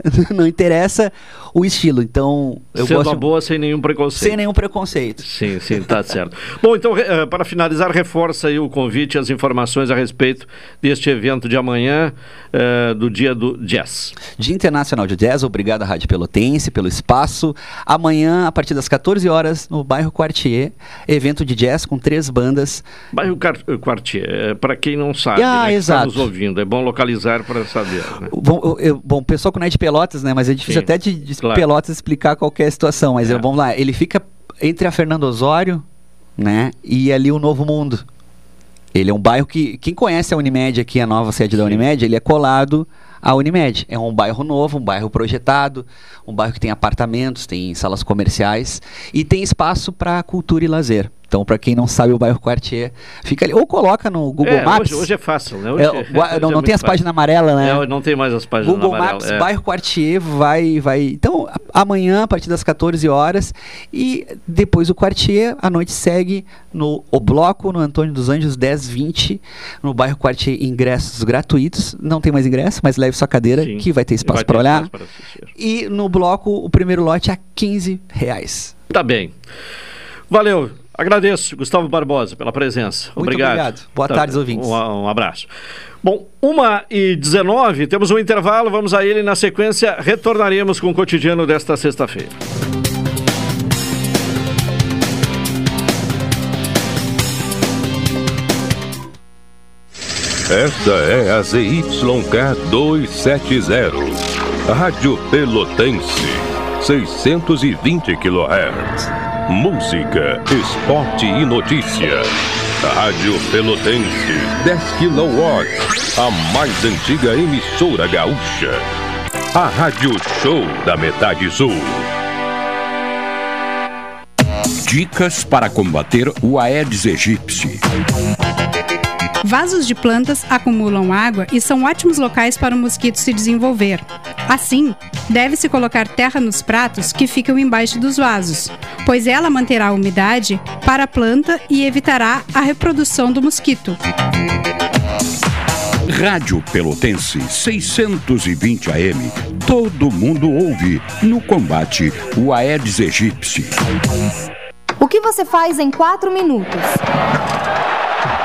não interessa o estilo. Então, eu Sendo gosto... boa sem nenhum preconceito. Sem nenhum preconceito. Sim, sim, tá certo. Bom, então, uh, para finalizar, reforça aí o convite e as informações a respeito deste evento de amanhã, uh, do Dia do Jazz. Dia Internacional de Jazz, obrigado à Rádio Pelotense pelo espaço. Amanhã, a partir das 14 horas, no bairro Quartier, evento de jazz com três bandas. Bairro Quartier, é, para quem não sabe, ah, né, exato. está nos ouvindo, é bom localizar para saber. Né? Bom, eu, bom, o pessoal não é de Pelotas, né, mas é difícil Sim, até de, de claro. Pelotas explicar qualquer é situação, mas é. vamos lá, ele fica entre a Fernando Osório, né, e ali o Novo Mundo. Ele é um bairro que, quem conhece a Unimed aqui, a nova sede Sim. da Unimed, ele é colado à Unimed. É um bairro novo, um bairro projetado, um bairro que tem apartamentos, tem salas comerciais e tem espaço para cultura e lazer. Então, para quem não sabe, o bairro Quartier fica ali. Ou coloca no Google é, Maps. Hoje, hoje, é fácil, né? Hoje, é, hoje não, é não tem as páginas amarelas, né? É, não tem mais as páginas Google amarelas. Maps, é. bairro Quartier, vai, vai. Então, amanhã, a partir das 14 horas. E depois o Quartier, a noite segue no O Bloco, no Antônio dos Anjos, 1020, no bairro Quartier, ingressos gratuitos. Não tem mais ingresso, mas leve sua cadeira, Sim. que vai ter espaço para olhar. E no bloco, o primeiro lote a 15 reais. Tá bem. Valeu. Agradeço, Gustavo Barbosa, pela presença. Muito obrigado. obrigado. Boa tá, tarde, ouvintes. Um, um, abraço. Bom, 1 e 19 temos um intervalo, vamos a ele. Na sequência, retornaremos com o cotidiano desta sexta-feira. Esta é a ZYK 270, Rádio Pelotense, 620 kHz. Música, esporte e notícia. Rádio Pelotense, 10 kW, a mais antiga emissora gaúcha. A Rádio Show da Metade Sul. Dicas para combater o Aedes aegypti. Vasos de plantas acumulam água e são ótimos locais para o mosquito se desenvolver. Assim, deve-se colocar terra nos pratos que ficam embaixo dos vasos, pois ela manterá a umidade para a planta e evitará a reprodução do mosquito. Rádio Pelotense 620 AM. Todo mundo ouve no combate o Aedes aegypti. O que você faz em quatro minutos?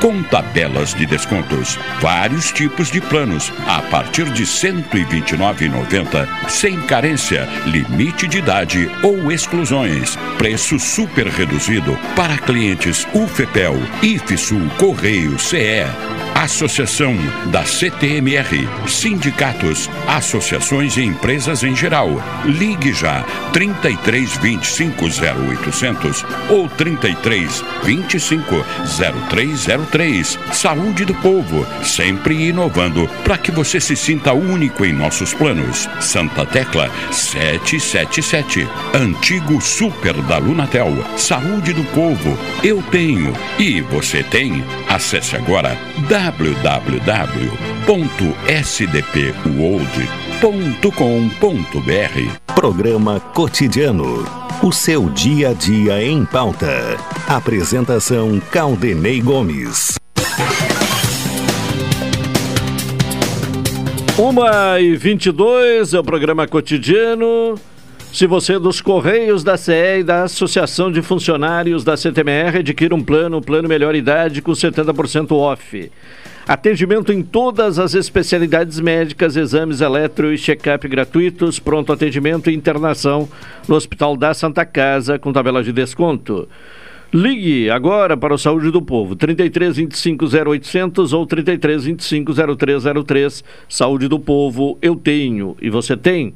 com tabelas de descontos. Vários tipos de planos a partir de R$ 129,90, sem carência, limite de idade ou exclusões. Preço super reduzido para clientes UFEPEL, IFSUL, Correio, CE. Associação da CTMR, sindicatos, associações e empresas em geral. Ligue já 33 25 0800 ou 33 25 0303. Saúde do povo, sempre inovando para que você se sinta único em nossos planos. Santa Tecla 777. Antigo Super da Lunatel. Saúde do povo, eu tenho e você tem. Acesse agora www.sdpworld.com.br. Programa Cotidiano. O seu dia a dia em pauta. Apresentação Caldenei Gomes. Uma e 22 é o programa cotidiano. Se você é dos Correios da CE e da Associação de Funcionários da CTMR, adquira um plano, plano melhor idade com 70% off. Atendimento em todas as especialidades médicas, exames eletro e check-up gratuitos, pronto atendimento e internação no Hospital da Santa Casa com tabela de desconto. Ligue agora para o Saúde do Povo, 33 25 0800 ou 33 25 0303. Saúde do Povo, eu tenho e você tem.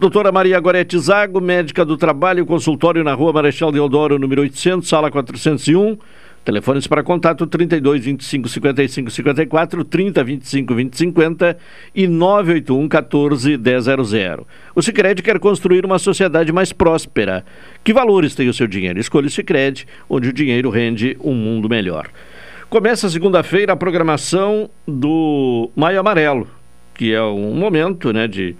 Doutora Maria Gorete Zago, médica do trabalho, consultório na rua Marechal Deodoro, número 800, sala 401. Telefones para contato 32 25 55 54, 30 25 20 50 e 981 14 100. O Sicredi quer construir uma sociedade mais próspera. Que valores tem o seu dinheiro? Escolha o Sicredi, onde o dinheiro rende um mundo melhor. Começa segunda-feira a programação do Maio Amarelo, que é um momento, né, de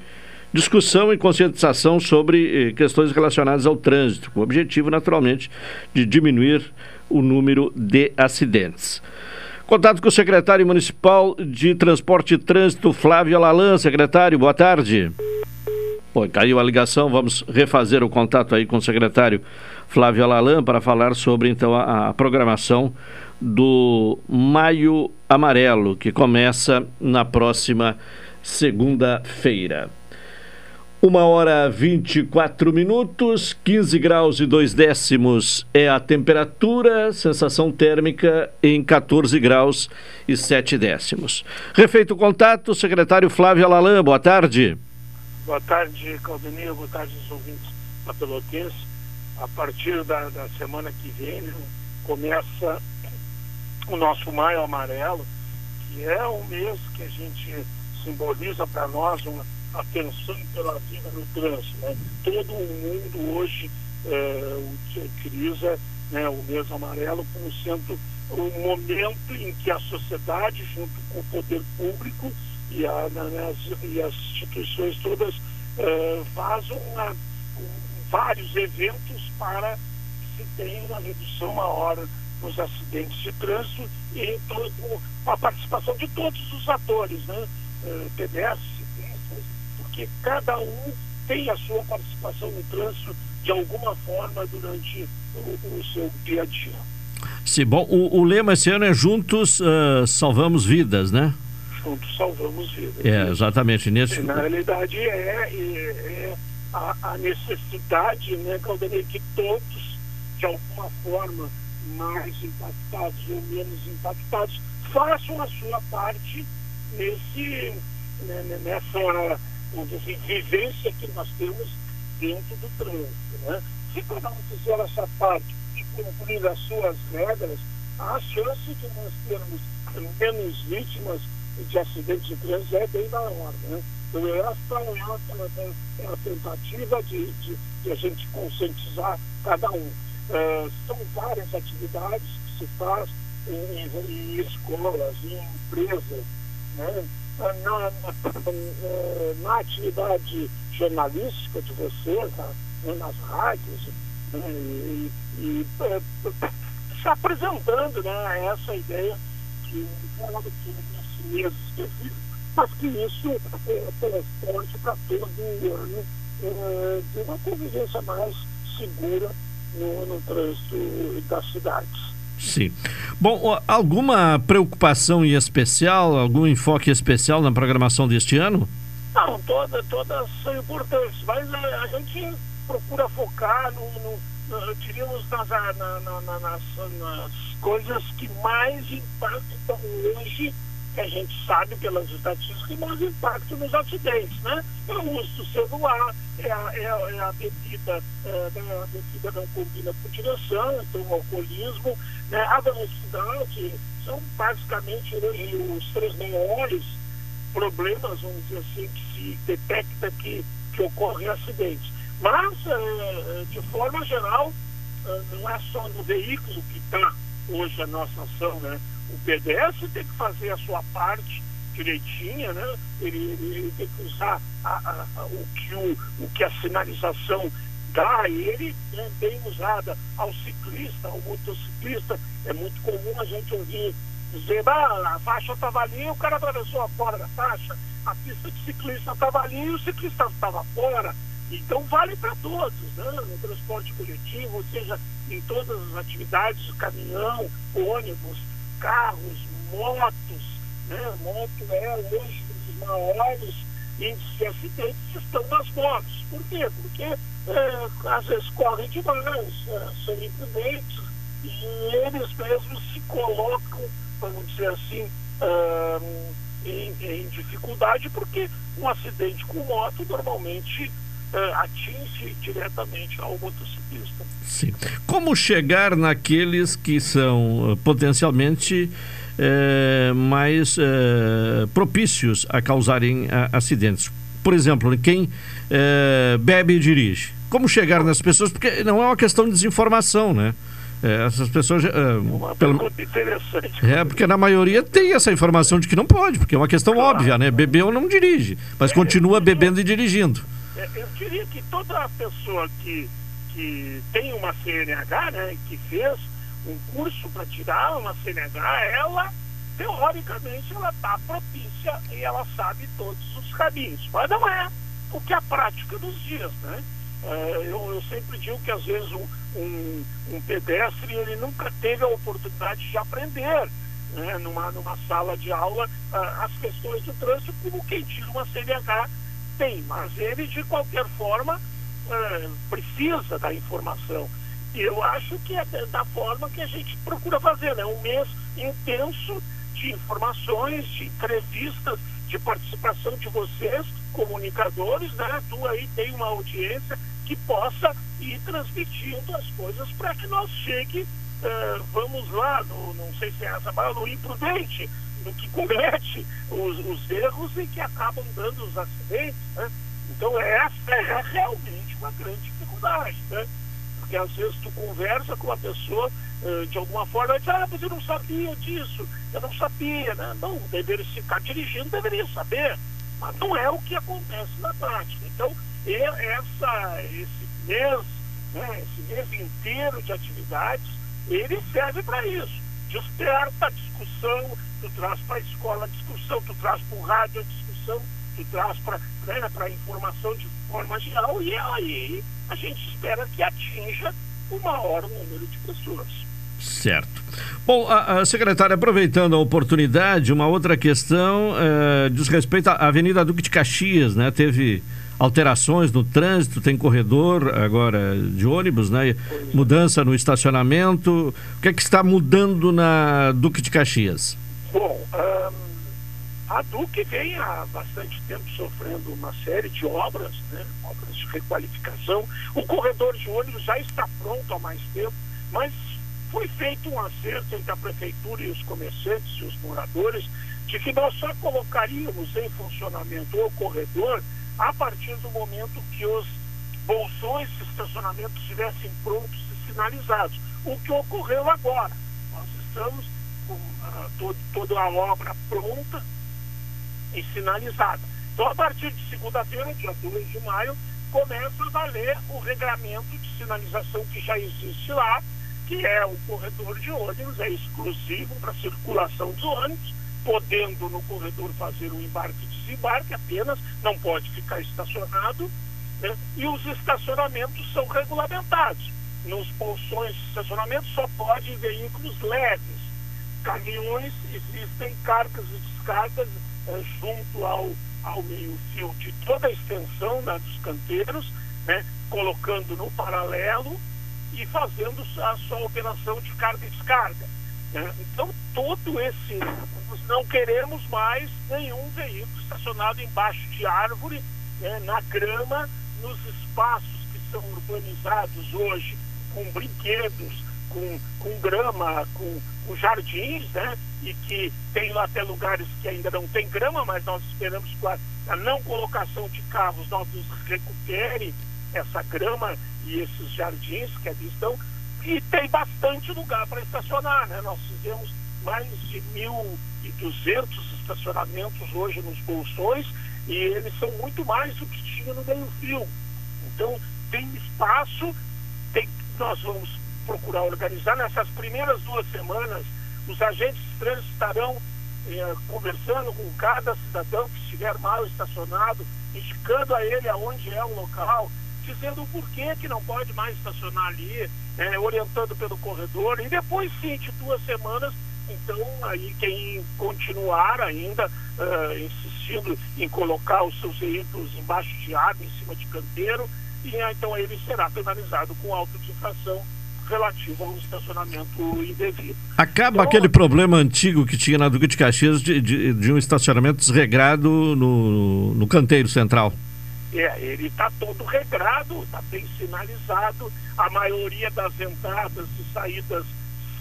discussão e conscientização sobre eh, questões relacionadas ao trânsito, com o objetivo, naturalmente, de diminuir o número de acidentes. Contato com o secretário municipal de Transporte e Trânsito, Flávio Alalan. Secretário, boa tarde. Pô, caiu a ligação, vamos refazer o contato aí com o secretário Flávio Alalan para falar sobre então a, a programação do Maio Amarelo, que começa na próxima segunda-feira. Uma hora 24 minutos, 15 graus e 2 décimos é a temperatura, sensação térmica em 14 graus e 7 décimos. Refeito o contato, secretário Flávio Alalan, boa tarde. Boa tarde, Caldenir, boa tarde aos ouvintes da Pelotense. A partir da, da semana que vem né, começa o nosso Maio Amarelo, que é um mês que a gente simboliza para nós uma atenção pela vida no trânsito. Né? Todo o mundo hoje é, utiliza né, o mês amarelo como sendo um momento em que a sociedade, junto com o poder público e, a, né, as, e as, instituições todas, é, um, vários eventos para que se tenha uma redução maior nos acidentes de trânsito e todo, a participação de todos os atores, né? Pedestres, ciclistas, cada um tem a sua participação no trânsito de alguma forma durante o, o seu dia a dia. Sim, bom, o, o lema esse ano é Juntos uh, Salvamos Vidas, né? Juntos Salvamos Vidas. É, exatamente. Nesse... Na realidade, é, é, é a, a, necessidade, né, Caldanei, que todos, de alguma forma, mais impactados ou menos impactados, façam a sua parte nesse, né, nessa dizer, vivência que nós temos dentro do trânsito. Né? Se cada um fizer essa parte e cumprir as suas regras, a chance de nós termos menos vítimas de acidentes de trânsito é bem maior. Né? Então, essa é a, é a tentativa de, de, de, a gente conscientizar cada um. Uh, são várias atividades que se faz em, em, em escolas, em empresas. Né? Na, na, na, atividade jornalística de vocês, né, nas rádios, né, e, e é, se apresentando né, essa ideia que do que nesse mês específico, mas que isso é, transporte para todo ano de uma convivência mais segura no, no trânsito das cidades. Sim. Bom, alguma preocupação em especial, algum enfoque especial na programação deste ano? Não, todas, todas são importantes, mas a, a gente procura focar no, no, no diríamos nas, na, na, nas, nas coisas que mais impactam hoje que a gente sabe pelas estatísticas que mais impactam nos acidentes, né? É o uso do celular, é a, é a, é a bebida, é, né? a bebida não combina com direção, então o alcoolismo, né? a velocidade, são basicamente os três maiores problemas, vamos dizer assim, que se detecta que, que ocorrem acidentes. Mas, é, de forma geral, é, não é só no veículo que está hoje a nossa ação, né? O PDS tem que fazer a sua parte direitinha, né? Ele, ele, ele tem que usar a, a, a, o, que o, o que a sinalização dá a ele, né? bem usada ao ciclista, ao motociclista. É muito comum a gente ouvir dizer, ah, a faixa estava ali e o cara atravessou a fora da faixa, a pista de ciclista estava ali e o ciclista estava fora. Então vale para todos, né? no transporte coletivo, ou seja, em todas as atividades, caminhão, ônibus, carros, motos, né? Moto é hoje um dos maiores índices de acidentes estão nas motos. Por quê? Porque é, às vezes correm demais, é, são imprudentes e eles mesmos se colocam, vamos dizer assim, em, em, dificuldade, porque um acidente com moto normalmente é, atinge diretamente ao motociclista. Sim. Como chegar naqueles que são uh, potencialmente uh, mais uh, propícios a causarem acidentes? Por exemplo, quem bebe e dirige. Como chegar nas pessoas? Porque não é uma questão de desinformação, né? É, essas pessoas. É, uma pelo... interessante. É, porque na maioria tem essa informação de que não pode, porque é uma questão claro. óbvia, né? Bebeu não dirige, mas é, continua bebendo e dirigindo. É, eu diria que toda pessoa que que tem uma CNH, né, que fez um curso para tirar uma CNH, ela, teoricamente, ela está propícia e ela sabe todos os caminhos. Mas não é, porque é a prática dos dias, né? É, eu, eu, sempre digo que às vezes um, um, um, pedestre ele nunca teve a oportunidade de aprender né, numa, numa sala de aula uh, as questões do trânsito como quem tira uma CNH tem, mas ele de qualquer forma uh, precisa da informação. E eu acho que é da forma que a gente procura fazer, né? Um mês intenso de informações, de entrevistas, de participação de vocês, comunicadores, né? Tu aí tem uma audiência que possa ir transmitindo as coisas para que nós chegue, uh, vamos lá, no, não sei se é essa palavra, no imprudente, que comete os, os erros e que acabam dando os acidentes, né? Então essa é realmente uma grande dificuldade, né? Porque às vezes tu conversa com a pessoa uh, de alguma forma diz, ah, mas eu não sabia disso, eu não sabia, né? Não, deveria ficar dirigindo, deveria saber, mas não é o que acontece na prática. Então, essa, esse mês, né, esse mês inteiro de atividades ele serve para isso. Desperta a discussão, tu traz para a escola a discussão, tu traz para o rádio a discussão, tu traz para né, a informação de forma geral, e aí a gente espera que atinja o maior número de pessoas. Certo. Bom, a, a secretária, aproveitando a oportunidade, uma outra questão é, diz respeito à Avenida Duque de Caxias, né? Teve alterações no trânsito, tem corredor agora de ônibus, né? Mudança no estacionamento. O que é que está mudando na Duque de Caxias? Bom, a Duque vem há bastante tempo sofrendo uma série de obras, né? Obras de requalificação. O corredor de ônibus já está pronto há mais tempo, mas foi feito um acerto entre a prefeitura e os comerciantes e os moradores de que nós só colocaríamos em funcionamento o corredor a partir do momento que os bolsões de estacionamento estivessem prontos e sinalizados. O que ocorreu agora. Nós estamos com uh, todo, toda a obra pronta e sinalizada. Então, a partir de segunda-feira, dia 2 de maio, começa a valer o regramento de sinalização que já existe lá, que é o corredor de ônibus, é exclusivo para circulação de ônibus, podendo no corredor fazer o embarque e desembarque apenas, não pode ficar estacionado, né? e os estacionamentos são regulamentados. Nos bolsões de estacionamento só pode veículos leves. Caminhões existem cargas e descargas eh, junto ao, ao meio-fio de toda a extensão né, dos canteiros, né, colocando no paralelo e fazendo a sua operação de carga e descarga. Né? Então, todo esse. Nós não queremos mais nenhum veículo estacionado embaixo de árvore, né, na grama, nos espaços que são urbanizados hoje, com brinquedos, com, com grama, com, com jardins, né? E que tem lá até lugares que ainda não tem grama, mas nós esperamos que a, a não colocação de carros nós recupere essa grama e esses jardins que ali estão, e tem bastante lugar para estacionar, né? Nós fizemos mais de 1.200 estacionamentos hoje nos bolsões e eles são muito mais do que tinha no meio-fio. Então, tem espaço, tem, nós vamos procurar organizar. Nessas primeiras duas semanas, os agentes trânsito estarão eh, conversando com cada cidadão que estiver mal estacionado, indicando a ele aonde é o local, dizendo o porquê que não pode mais estacionar ali, é, orientando pelo corredor, e depois sim, de duas semanas, então aí quem continuar ainda uh, insistindo em colocar os seus veículos embaixo de água, em cima de canteiro, e então ele será penalizado com auto de infração relativo ao estacionamento indevido. Acaba então, aquele problema antigo que tinha na Duque de Caxias de, de, de um estacionamento desregrado no, no canteiro central. É, ele está todo regrado, está bem sinalizado. A maioria das entradas e saídas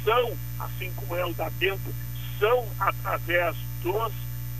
são, assim como é o da dentro, são através dos,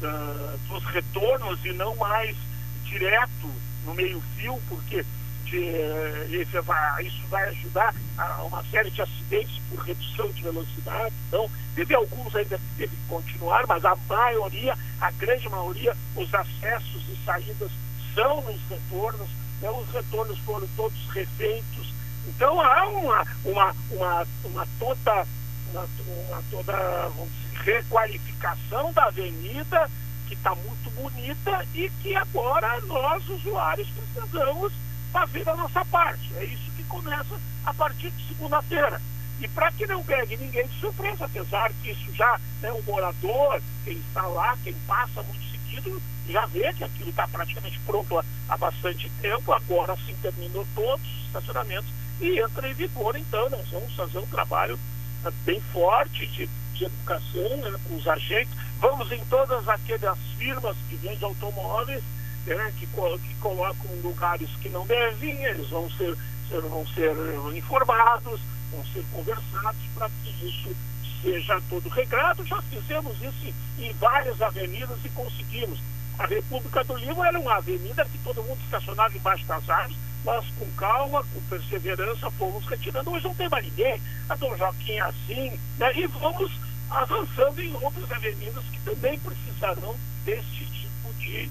uh, dos retornos e não mais direto no meio-fio, porque de, vai, isso vai ajudar a uma série de acidentes por redução de velocidade. Então, teve alguns ainda que teve que continuar, mas a maioria, a grande maioria, os acessos e saídas são nos retornos, né, os retornos foram todos refeitos. Então há uma, uma, uma, uma toda, uma, uma toda dizer, requalificação da avenida que está muito bonita e que agora nós, usuários, precisamos fazer a nossa parte. É isso que começa a partir de segunda-feira. E para que não pegue ninguém de surpresa, apesar que isso já, né, o morador, quem está lá, quem passa muito seguido, já vê que aquilo está praticamente pronto há, bastante tempo, agora sim terminou todos os estacionamentos e entra em vigor, então nós vamos fazer um trabalho uh, bem forte de, de educação né, com os agentes, vamos em todas aquelas firmas que vendem automóveis, né, que, que colocam lugares que não devem, eles vão ser, ser, vão ser informados, vão ser conversados para que isso seja todo regrado. Já fizemos isso em várias avenidas e conseguimos. A República do Lima era uma avenida que todo mundo estacionava embaixo das árvores. Nós, com calma, com perseverança, fomos retirando. Hoje não tem mais ninguém. A Dom Joaquim é assim. Né? E vamos avançando em outras avenidas que também precisarão deste tipo de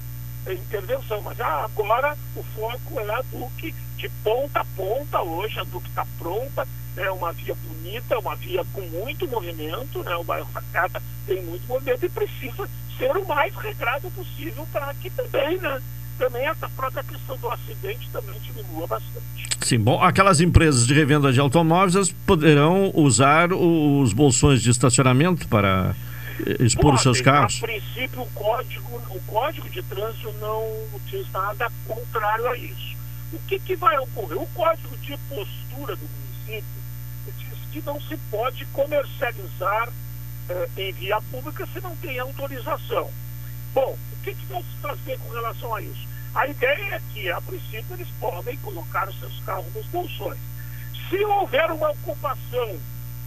intervenção. Mas agora o foco é a Duque de ponta a ponta. Hoje a Duque está pronta, é uma via bonita, uma via com muito movimento, né? o bairro Facata tem muito movimento e precisa ser o mais regrado possível para que também, né? Também essa própria questão do acidente também diminua bastante. Sim, bom, aquelas empresas de revenda de automóveis poderão usar os bolsões de estacionamento para expor os seus carros? A princípio, o código, o código de trânsito não diz nada contrário a isso. O que, que vai ocorrer? O código de postura do município diz que não se pode comercializar eh, em via pública se não tem autorização. Bom, o que, que vai se fazer com relação a isso? A ideia é que, a princípio, eles podem colocar os seus carros nos bolsões. Se houver uma ocupação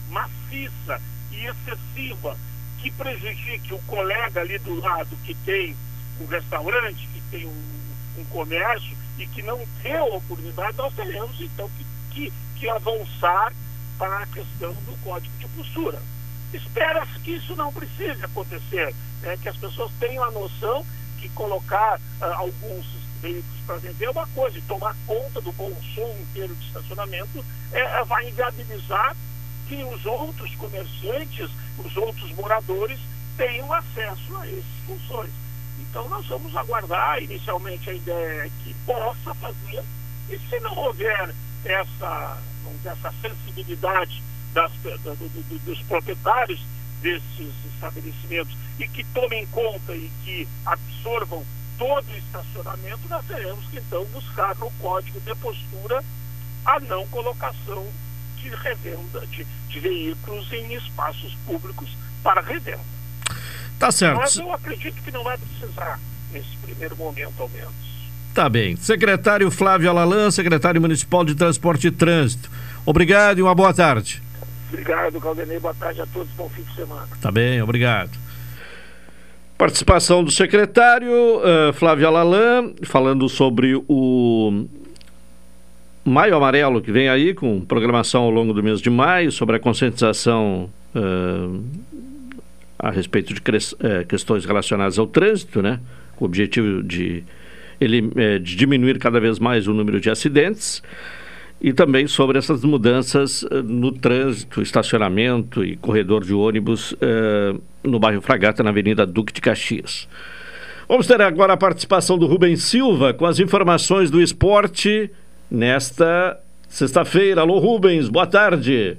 maciça e excessiva que prejudique o colega ali do lado que tem um restaurante, que tem um, um comércio e que não a oportunidade, nós teremos então que, que, que avançar para a questão do código de postura. Espera-se que isso não precise acontecer, né? que as pessoas tenham a noção que colocar uh, alguns veículos para vender é uma coisa, e tomar conta do som inteiro de estacionamento é, vai inviabilizar que os outros comerciantes, os outros moradores tenham acesso a essas funções. Então nós vamos aguardar, inicialmente a ideia é que possa fazer, e se não houver essa, essa sensibilidade das, do, do, dos proprietários desses estabelecimentos e que tomem conta e que absorvam todo o estacionamento, nós teremos que então buscar no código de postura a não colocação de revenda de, de veículos em espaços públicos para revenda. Tá certo. Mas eu acredito que não vai precisar nesse primeiro momento, ao menos. Tá bem. Secretário Flávio Alalan, secretário municipal de Transporte e Trânsito. Obrigado e uma boa tarde. Obrigado, Caldenei. Boa tarde a todos. Bom fim de semana. Tá bem, obrigado. Participação do secretário uh, Flávio Alalan, falando sobre o Maio Amarelo, que vem aí com programação ao longo do mês de maio sobre a conscientização uh, a respeito de uh, questões relacionadas ao trânsito, né? Com o objetivo de, ele, uh, de diminuir cada vez mais o número de acidentes e também sobre essas mudanças no trânsito, estacionamento e corredor de ônibus no bairro Fragata, na Avenida Duque de Caxias. Vamos ter agora a participação do Rubens Silva com as informações do esporte nesta sexta-feira. Alô, Rubens, boa tarde.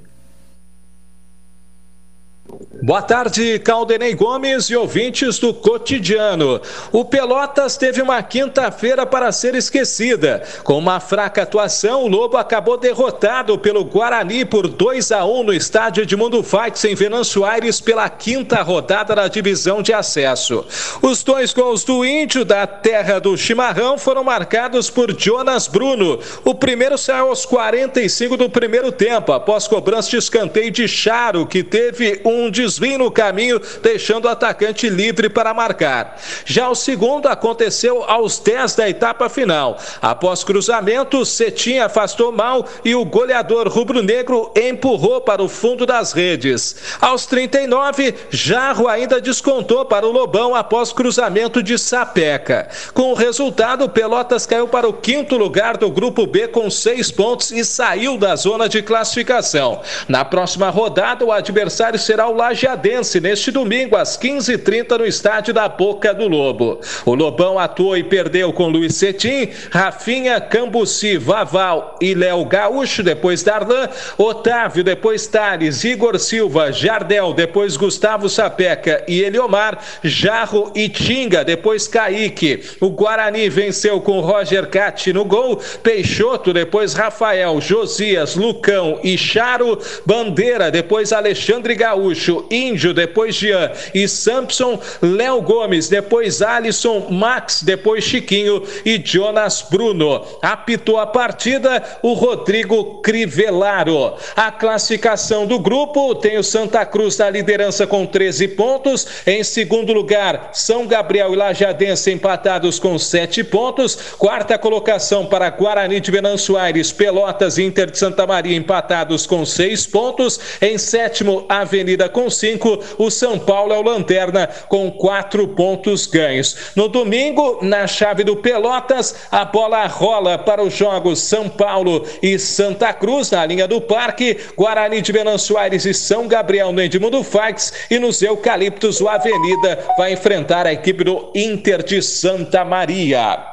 Boa tarde, Caldenei Gomes e ouvintes do cotidiano. O Pelotas teve uma quinta-feira para ser esquecida. Com uma fraca atuação, o Lobo acabou derrotado pelo Guarani por 2 a 1 no estádio de Mundo Fights em Venâncio Aires pela quinta rodada da divisão de acesso. Os dois gols do Índio da terra do Chimarrão foram marcados por Jonas Bruno. O primeiro saiu aos 45 do primeiro tempo, após cobrança de escanteio de Charo, que teve um desvio desvio no caminho, deixando o atacante livre para marcar. Já o segundo aconteceu aos 10 da etapa final. Após cruzamento, Cetinha afastou mal e o goleador rubro-negro empurrou para o fundo das redes. Aos 39, Jarro ainda descontou para o Lobão após cruzamento de Sapeca. Com o resultado, Pelotas caiu para o quinto lugar do grupo B com seis pontos e saiu da zona de classificação. Na próxima rodada, o adversário será o Laje Lajadense neste domingo às 15h30 no estádio da Boca do Lobo. O Lobão atuou e perdeu com Luiz Cetim, Rafinha, Cambuci, Vaval e Léo Gaúcho, depois Darlan, Otávio, depois Tales, Igor Silva, Jardel, depois Gustavo Sapeca e Eliomar, Jarro e Tinga, depois Kaique. O Guarani venceu com Roger Catti no gol, Peixoto, depois Rafael, Josias, Lucão e Charo, Bandeira, depois Alexandre Gaúcho Índio, depois Jean e Sampson, Léo Gomes, depois Alisson, Max, depois Chiquinho e Jonas Bruno. Apitou a partida o Rodrigo Crivellaro. A classificação do grupo tem o Santa Cruz na liderança com 13 pontos. Em segundo lugar, São Gabriel e Lajadense empatados com 7 pontos. Quarta colocação para Guarani de Venâncio Aires, Pelotas e Inter de Santa Maria empatados com 6 pontos. Em sétimo, Avenida com cinco. O São Paulo é o lanterna com quatro pontos ganhos. No domingo, na chave do Pelotas, a bola rola para os jogos São Paulo e Santa Cruz na linha do Parque, Guarani de Venâncio Aires e São Gabriel no Edmundo Fax e nos Eucaliptos o Avenida vai enfrentar a equipe do Inter de Santa Maria.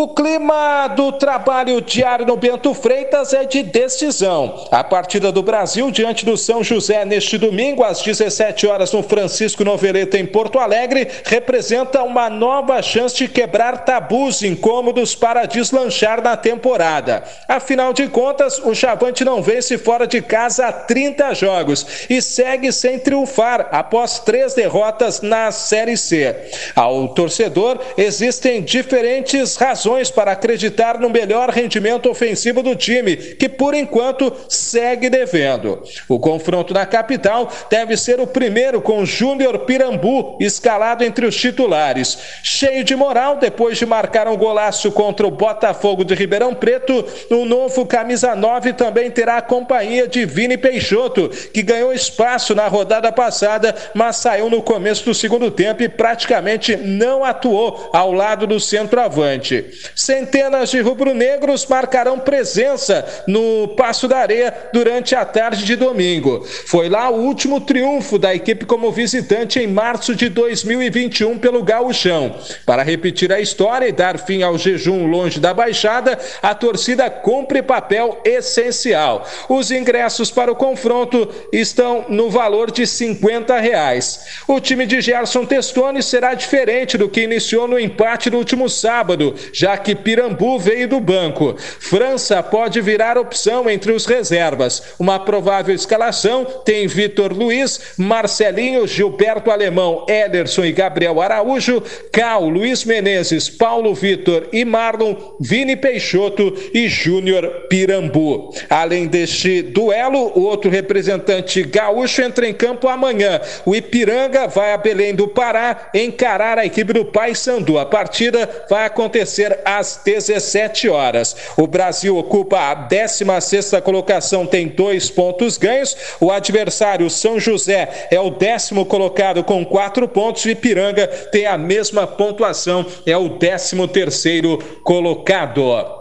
O clima do trabalho diário no Bento Freitas é de decisão. A partida do Brasil diante do São José neste domingo, às 17 horas, no Francisco Noveleta, em Porto Alegre, representa uma nova chance de quebrar tabus incômodos para deslanchar na temporada. Afinal de contas, o Chavante não vence fora de casa há 30 jogos e segue sem triunfar após três derrotas na Série C. Ao torcedor, existem diferentes razões razões para acreditar no melhor rendimento ofensivo do time, que por enquanto segue devendo. O confronto na capital deve ser o primeiro com Júnior Pirambu escalado entre os titulares. Cheio de moral, depois de marcar um golaço contra o Botafogo de Ribeirão Preto, o novo camisa 9 também terá a companhia de Vini Peixoto, que ganhou espaço na rodada passada, mas saiu no começo do segundo tempo e praticamente não atuou ao lado do centroavante. Centenas de rubro-negros marcarão presença no Passo da Areia durante a tarde de domingo. Foi lá o último triunfo da equipe como visitante em março de 2021 pelo Gauchão. Para repetir a história e dar fim ao jejum longe da Baixada, a torcida cumpre papel essencial. Os ingressos para o confronto estão no valor de 50 reais. O time de Gerson Testoni será diferente do que iniciou no empate no último sábado, já que Pirambu veio do banco. França pode virar opção entre os reservas. Uma provável escalação tem Vitor Luiz, Marcelinho, Gilberto Alemão, Ederson e Gabriel Araújo, Cal, Luiz Menezes, Paulo Vitor e Marlon, Vini Peixoto e Júnior Pirambu. Além deste duelo, o outro representante gaúcho entra em campo amanhã. O Ipiranga vai a Belém do Pará encarar a equipe do Paysandu. A partida vai acontecer às 17 horas. O Brasil ocupa a 16 colocação, tem dois pontos ganhos. O adversário, São José, é o décimo colocado com quatro pontos. E Ipiranga tem a mesma pontuação, é o décimo terceiro colocado.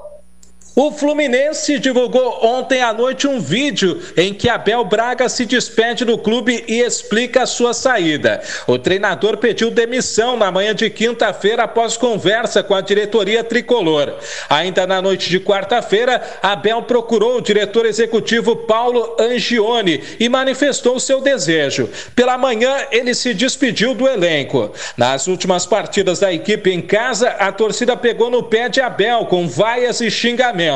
O Fluminense divulgou ontem à noite um vídeo em que Abel Braga se despede do clube e explica a sua saída. O treinador pediu demissão na manhã de quinta-feira após conversa com a diretoria tricolor. Ainda na noite de quarta-feira, Abel procurou o diretor executivo Paulo Angione e manifestou seu desejo. Pela manhã, ele se despediu do elenco. Nas últimas partidas da equipe em casa, a torcida pegou no pé de Abel com vaias e xingamentos.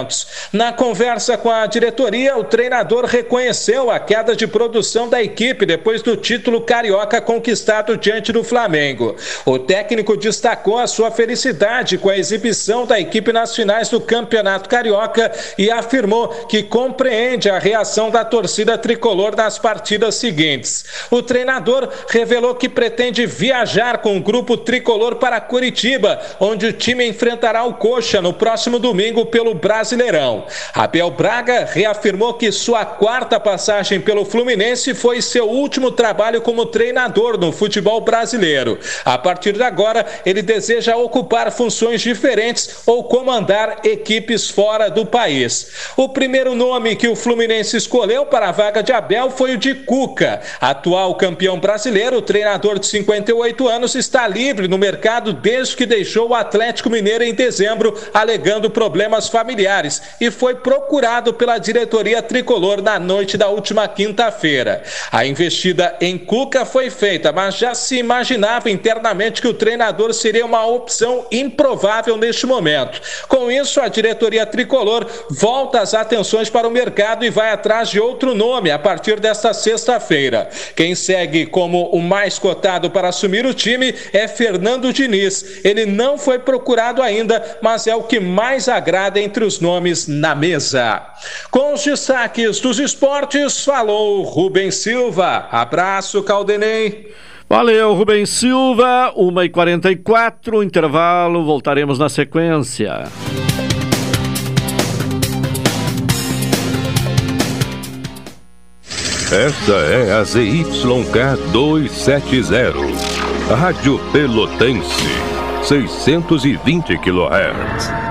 Na conversa com a diretoria, o treinador reconheceu a queda de produção da equipe depois do título carioca conquistado diante do Flamengo. O técnico destacou a sua felicidade com a exibição da equipe nas finais do Campeonato Carioca e afirmou que compreende a reação da torcida tricolor nas partidas seguintes. O treinador revelou que pretende viajar com o grupo tricolor para Curitiba, onde o time enfrentará o Coxa no próximo domingo pelo Brasil Brasileirão. Abel Braga reafirmou que sua quarta passagem pelo Fluminense foi seu último trabalho como treinador no futebol brasileiro. A partir de agora, ele deseja ocupar funções diferentes ou comandar equipes fora do país. O primeiro nome que o Fluminense escolheu para a vaga de Abel foi o de Cuca. Atual campeão brasileiro, o treinador de 58 anos, está livre no mercado desde que deixou o Atlético Mineiro em dezembro, alegando problemas familiares familiares e foi procurado pela diretoria tricolor na noite da última quinta-feira. A investida em Cuca foi feita, mas já se imaginava internamente que o treinador seria uma opção improvável neste momento. Com isso, a diretoria tricolor volta as atenções para o mercado e vai atrás de outro nome a partir desta sexta-feira. Quem segue como o mais cotado para assumir o time é Fernando Diniz. Ele não foi procurado ainda, mas é o que mais agrada entre os nomes na mesa. Com os destaques dos esportes, falou Rubem Silva. Abraço, Caldenei. Valeu, Rubem Silva. 1h44, intervalo, voltaremos na sequência. Esta é a ZYK 270, Rádio Pelotense, 620 kHz.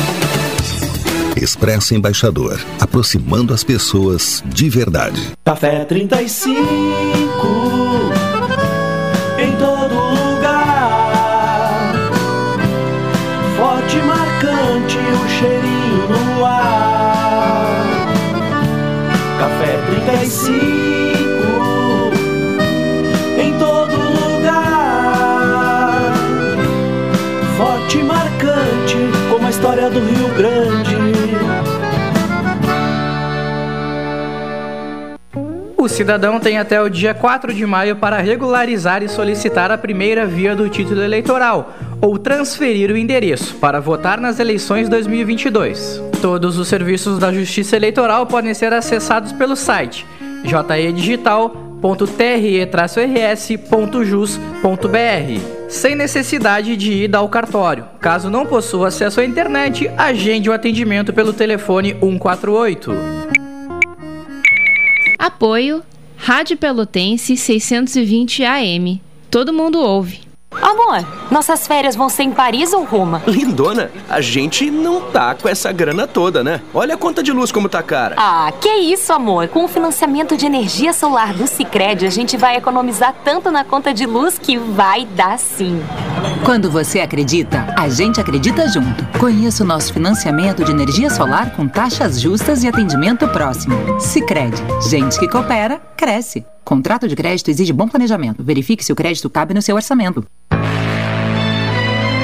Expresso Embaixador, aproximando as pessoas de verdade. Café 35 em todo lugar. Forte e marcante o cheirinho no ar. Café 35 em todo lugar. Forte e marcante como a história do Rio Grande. O cidadão tem até o dia 4 de maio para regularizar e solicitar a primeira via do título eleitoral ou transferir o endereço para votar nas eleições 2022. Todos os serviços da Justiça Eleitoral podem ser acessados pelo site jedigital.tre-rs.jus.br, sem necessidade de ir ao cartório. Caso não possua acesso à internet, agende o atendimento pelo telefone 148. Apoio Rádio Pelotense 620 AM. Todo mundo ouve. Amor, nossas férias vão ser em Paris ou Roma? Lindona, a gente não tá com essa grana toda, né? Olha a conta de luz como tá cara. Ah, que isso, amor? Com o financiamento de energia solar do Sicredi, a gente vai economizar tanto na conta de luz que vai dar sim. Quando você acredita, a gente acredita junto. Conheça o nosso financiamento de energia solar com taxas justas e atendimento próximo. Sicredi, gente que coopera, cresce. Contrato de crédito exige bom planejamento. Verifique se o crédito cabe no seu orçamento.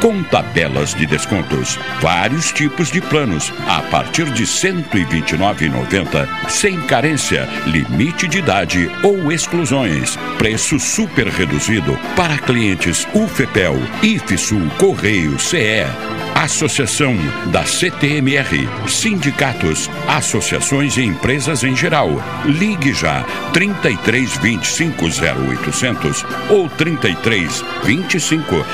com tabelas de descontos. Vários tipos de planos a partir de R$ 129,90, sem carência, limite de idade ou exclusões. Preço super reduzido para clientes UFEPEL, IFSUL, Correio, CE. Associação da CTMR, sindicatos, associações e empresas em geral. Ligue já 33 25 0800 ou 33 25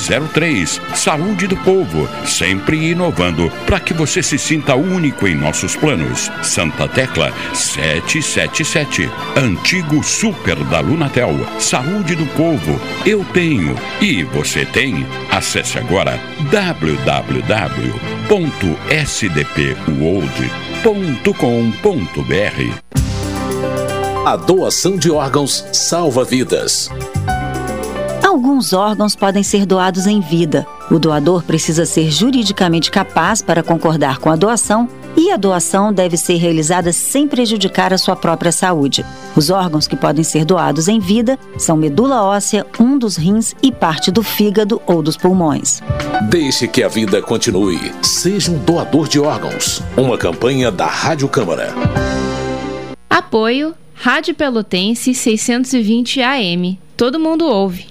0303. Saúde do povo, sempre inovando para que você se sinta único em nossos planos. Santa Tecla 777. Antigo Super da Lunatel. Saúde do povo, eu tenho e você tem. Acesse agora www.sdpworld.com.br. A doação de órgãos salva vidas. Alguns órgãos podem ser doados em vida. O doador precisa ser juridicamente capaz para concordar com a doação e a doação deve ser realizada sem prejudicar a sua própria saúde. Os órgãos que podem ser doados em vida são medula óssea, um dos rins e parte do fígado ou dos pulmões. Deixe que a vida continue. Seja um doador de órgãos. Uma campanha da Rádio Câmara. Apoio Rádio Pelotense 620 AM. Todo mundo ouve.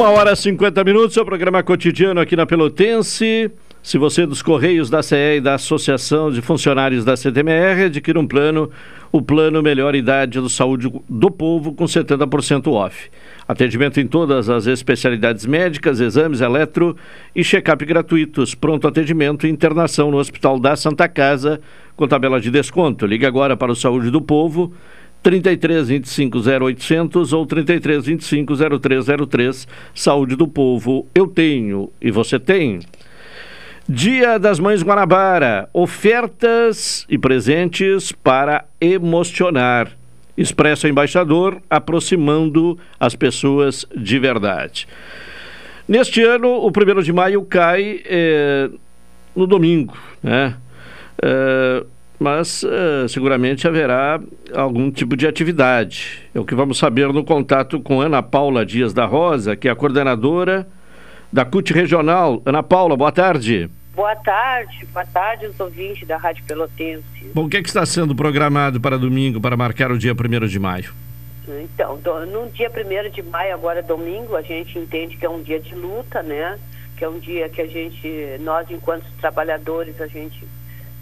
Uma hora e 50 minutos, seu programa cotidiano aqui na Pelotense. Se você é dos Correios, da CE e da Associação de Funcionários da CTMR, adquira um plano, o Plano Melhor Idade do Saúde do Povo, com 70% off. Atendimento em todas as especialidades médicas, exames eletro e check-up gratuitos. Pronto atendimento e internação no Hospital da Santa Casa, com tabela de desconto. Ligue agora para o Saúde do Povo, 33 25 0800 ou 33 25 0303. Saúde do Povo, eu tenho e você tem. Dia das Mães Guanabara, ofertas e presentes para emocionar. Expresso Embaixador, aproximando as pessoas de verdade. Neste ano, o primeiro de maio cai eh, no domingo, né? Eh, mas uh, seguramente haverá algum tipo de atividade. É o que vamos saber no contato com Ana Paula Dias da Rosa, que é a coordenadora da CUT Regional. Ana Paula, boa tarde. Boa tarde, boa tarde aos ouvintes da Rádio Pelotense. Bom, o que, é que está sendo programado para domingo, para marcar o dia 1 de maio? Então, do, no dia 1 de maio, agora domingo, a gente entende que é um dia de luta, né? Que é um dia que a gente, nós enquanto trabalhadores, a gente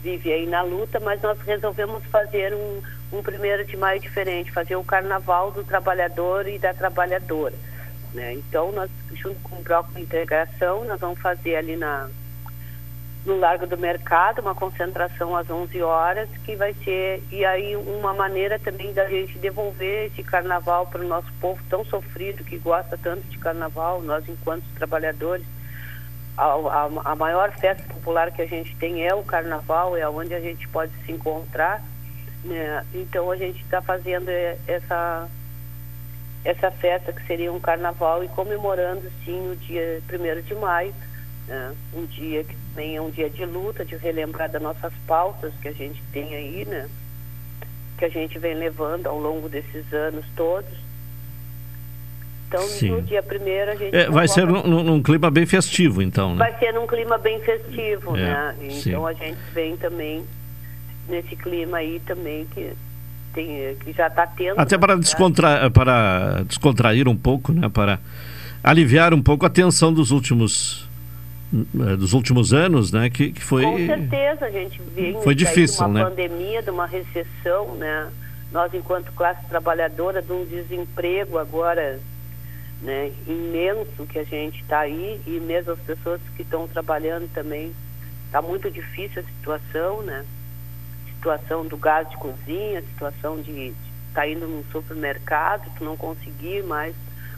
vive aí na luta, mas nós resolvemos fazer um, um primeiro de maio diferente, fazer o carnaval do trabalhador e da trabalhadora. Né? Então, nós, junto com o bloco de integração, nós vamos fazer ali na, no Largo do Mercado uma concentração às 11 horas, que vai ser, e aí uma maneira também da gente devolver esse carnaval para o nosso povo tão sofrido, que gosta tanto de carnaval, nós enquanto trabalhadores, a, a, a, maior festa popular que a gente tem é o carnaval, é onde a gente pode se encontrar. Né? Então a gente está fazendo essa, essa festa que seria um carnaval e comemorando sim o dia 1 de maio, né? um dia que também é um dia de luta, de relembrar das nossas pautas que a gente tem aí, né? que a gente vem levando ao longo desses anos todos. Então, Sim. no dia primeiro a gente. É, vai ser num, num, clima bem festivo, então, né? Vai ser num clima bem festivo, é, né? Então sim. a gente vem também nesse clima aí também que, tem, que já está tendo. Até para, descontra para descontrair um pouco, né? Para aliviar um pouco a tensão dos últimos eh, dos últimos anos, né? Que, que foi. Com certeza, a gente vem foi difícil, de uma né? pandemia, de uma recessão, né? Nós, enquanto classe trabalhadora, de um desemprego agora né, imenso que a gente está aí e mesmo as pessoas que estão trabalhando também está muito difícil a situação, né? Situação do gás de cozinha, situação de estar tá indo no supermercado, tu não conseguir mais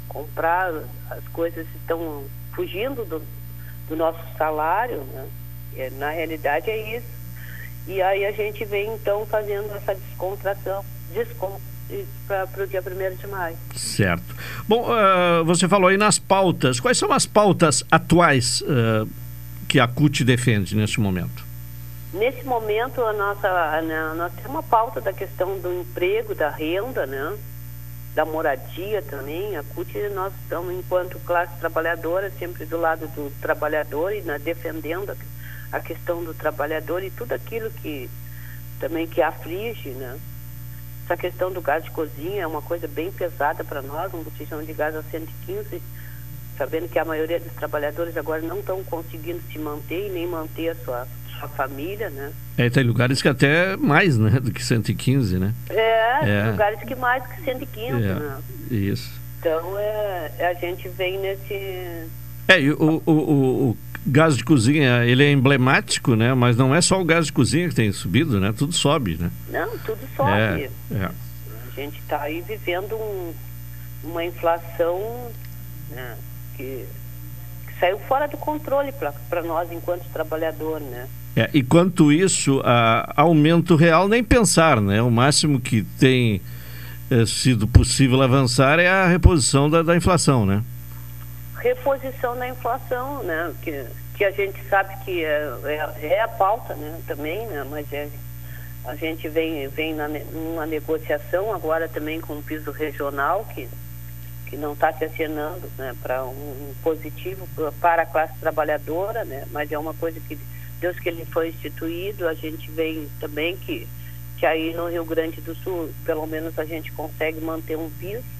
comprar, as coisas estão fugindo do, do nosso salário, né? É, na realidade é isso. E aí a gente vem então fazendo essa descontração, desconto para o dia 1 de maio. Certo. Bom, uh, você falou aí nas pautas. Quais são as pautas atuais uh, que a CUT defende neste momento? Nesse momento, a nossa, a, nós temos uma pauta da questão do emprego, da renda, né? da moradia também. A CUT, nós estamos, enquanto classe trabalhadora, sempre do lado do trabalhador e né, defendendo a, a questão do trabalhador e tudo aquilo que também que aflige, né? Essa questão do gás de cozinha é uma coisa bem pesada para nós, um botijão de gás a 115, sabendo que a maioria dos trabalhadores agora não estão conseguindo se manter e nem manter a sua, sua família, né? É, tem lugares que até mais, né, do que 115, né? É, é. lugares que mais que 115, é, né? Isso. Então, é, a gente vem nesse... É, o, o, o, o gás de cozinha, ele é emblemático, né? Mas não é só o gás de cozinha que tem subido, né? Tudo sobe, né? Não, tudo sobe. É, é. A gente está aí vivendo um, uma inflação né, que, que, saiu fora do controle para nós enquanto trabalhador, né? É, e quanto isso, a, aumento real nem pensar, né? O máximo que tem é, sido possível avançar é a reposição da, da inflação, né? Reposição da inflação, né? Que, que a gente sabe que é, é, é a pauta, né? Também, né? Mas é, a gente vem, vem na, numa negociação agora também com o piso regional, que, que não está se assinando né, para um, um, positivo para a classe trabalhadora, né? Mas é uma coisa que, Deus que ele foi instituído, a gente vem também que, que aí no Rio Grande do Sul, pelo menos a gente consegue manter um piso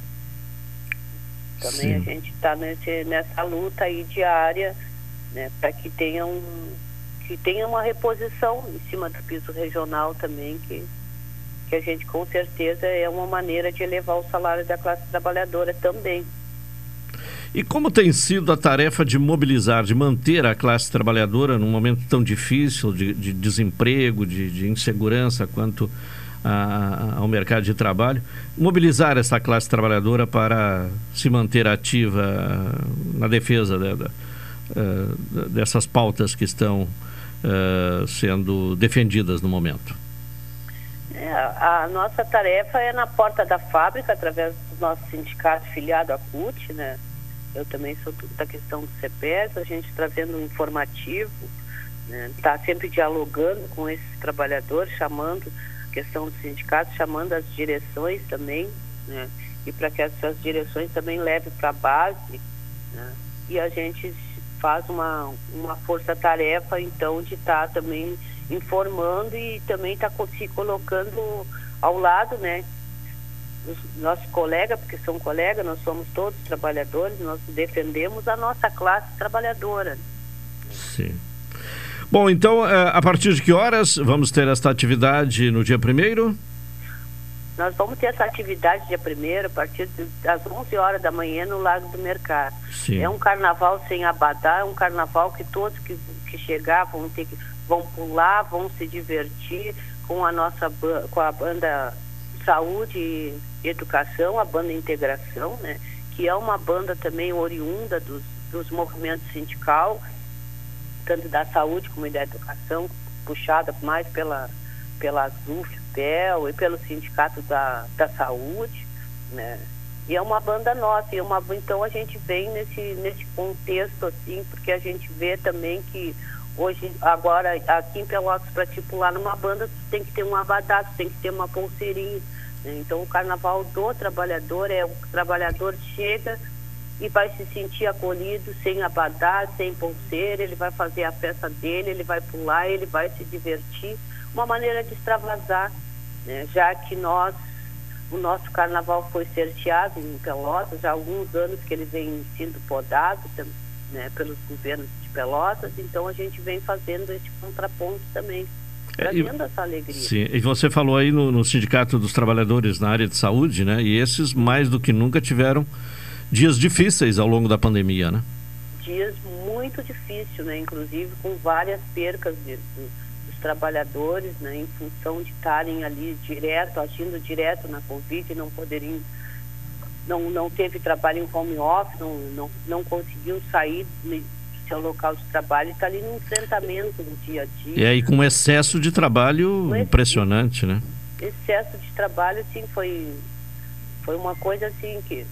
Também Sim. a gente está nessa luta aí diária, né, para que tenha um que tenha uma reposição em cima do piso regional também, que que a gente com certeza é uma maneira de elevar o salário da classe trabalhadora também. E como tem sido a tarefa de mobilizar, de manter a classe trabalhadora num momento tão difícil de, de desemprego, de, de, insegurança quanto a, ao mercado de trabalho, mobilizar essa classe trabalhadora para se manter ativa na defesa de, de, eh, dessas pautas que estão uh, sendo defendidas no momento? É, a nossa tarefa é na porta da fábrica, através do nosso sindicato filiado à CUT, né? Eu também sou da questão do CPS, a gente trazendo um informativo, está né? sempre dialogando com esses trabalhadores, chamando questão do sindicato, chamando as direções também, né? E para que essas direções também levem para a base, né? E a gente faz uma, uma força-tarefa, então, de estar tá também informando e também está se colocando ao lado, né? Dos nossos colegas, porque são colegas, nós somos todos trabalhadores, nós defendemos a nossa classe trabalhadora. Sim. Bom, então, eh, a partir de que horas vamos ter esta atividade no dia primeiro? Nós vamos ter essa atividade dia primeiro, a partir das 11 horas da manhã no Lago do Mercado. Sim. É um carnaval sem abadá, é um carnaval que todos que, que chegar vão ter que vão pular, vão se divertir com a nossa com a banda Saúde e Educação, a banda Integração, né? Que é uma banda também oriunda dos, dos movimentos sindical, tanto da saúde como da educação, puxada mais pela pela Azuf, PEL e pelo Sindicato da, da Saúde, né? E é uma banda nossa, é uma, então a gente vem nesse, nesse contexto assim, porque a gente vê também que Hoje, agora, aqui em Pelotas, para te pular numa banda, tem que ter um abadá, tem que ter uma pulseirinha. Né? Então, o carnaval do trabalhador é o trabalhador chega e vai se sentir acolhido sem abadá, sem pulseira, ele vai fazer a festa dele, ele vai pular, ele vai se divertir. Uma maneira de extravasar, né? já que nós, o nosso carnaval foi cerceado em Pelotas, já há alguns anos que ele vem sendo podado né, pelos governos Pelotas, então a gente vem fazendo esse contraponto também, trazendo é, essa alegria. Sim, e você falou aí no, no, Sindicato dos Trabalhadores na área de saúde, né? E esses, mais do que nunca, tiveram dias difíceis ao longo da pandemia, né? Dias muito difíceis, né? Inclusive com várias percas de, dos trabalhadores, né? Em função de estarem ali direto, agindo direto na Covid e não poderiam não, não teve trabalho em home office, não, não, não conseguiu sair seu local de trabalho e está ali no enfrentamento no dia a dia. E aí com excesso de trabalho impressionante, né? Excesso de trabalho, sim, foi, foi uma coisa assim que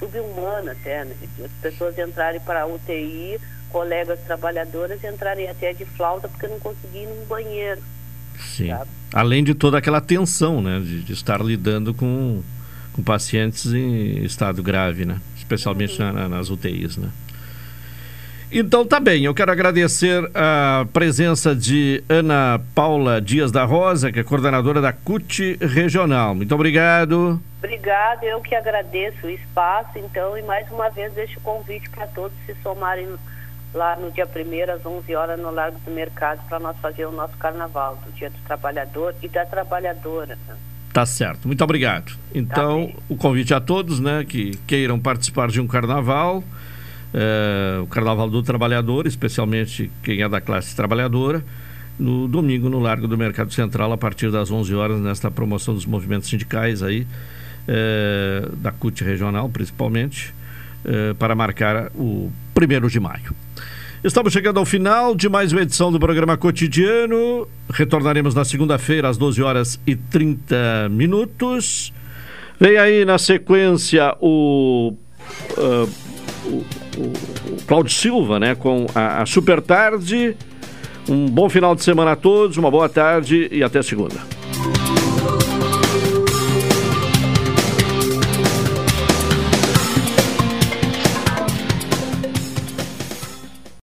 subhumana até, né? As pessoas entrarem para a UTI, colegas trabalhadoras entrarem até de flauta porque não conseguiam ir no banheiro. Sim. Sabe? Além de toda aquela tensão, né? De, de, estar lidando com, com pacientes em estado grave, né? Especialmente uhum. na, nas UTIs, né? Então tá bem, eu quero agradecer a presença de Ana Paula Dias da Rosa, que é coordenadora da CUT Regional. Muito obrigado. Obrigado, eu que agradeço o espaço, então, e mais uma vez deixo o convite para todos se somarem lá no dia 1 às 11 horas no Largo do Mercado para nós fazer o nosso carnaval, do Dia do Trabalhador e da Trabalhadora. Né? Tá certo, muito obrigado. Então, tá o convite a todos, né, que queiram participar de um carnaval é, o Carnaval do Trabalhador, especialmente quem é da classe trabalhadora, no domingo no Largo do Mercado Central, a partir das 11 horas, nesta promoção dos movimentos sindicais aí, é, da CUT regional, principalmente, é, para marcar o primeiro de maio. Estamos chegando ao final de mais uma edição do programa cotidiano. Retornaremos na segunda-feira, às 12 horas e 30 minutos. Vem aí na sequência o. Uh, o o, Cláudio Silva, né, com a, a Super Tarde. Um bom final de semana a todos, uma boa tarde e até segunda.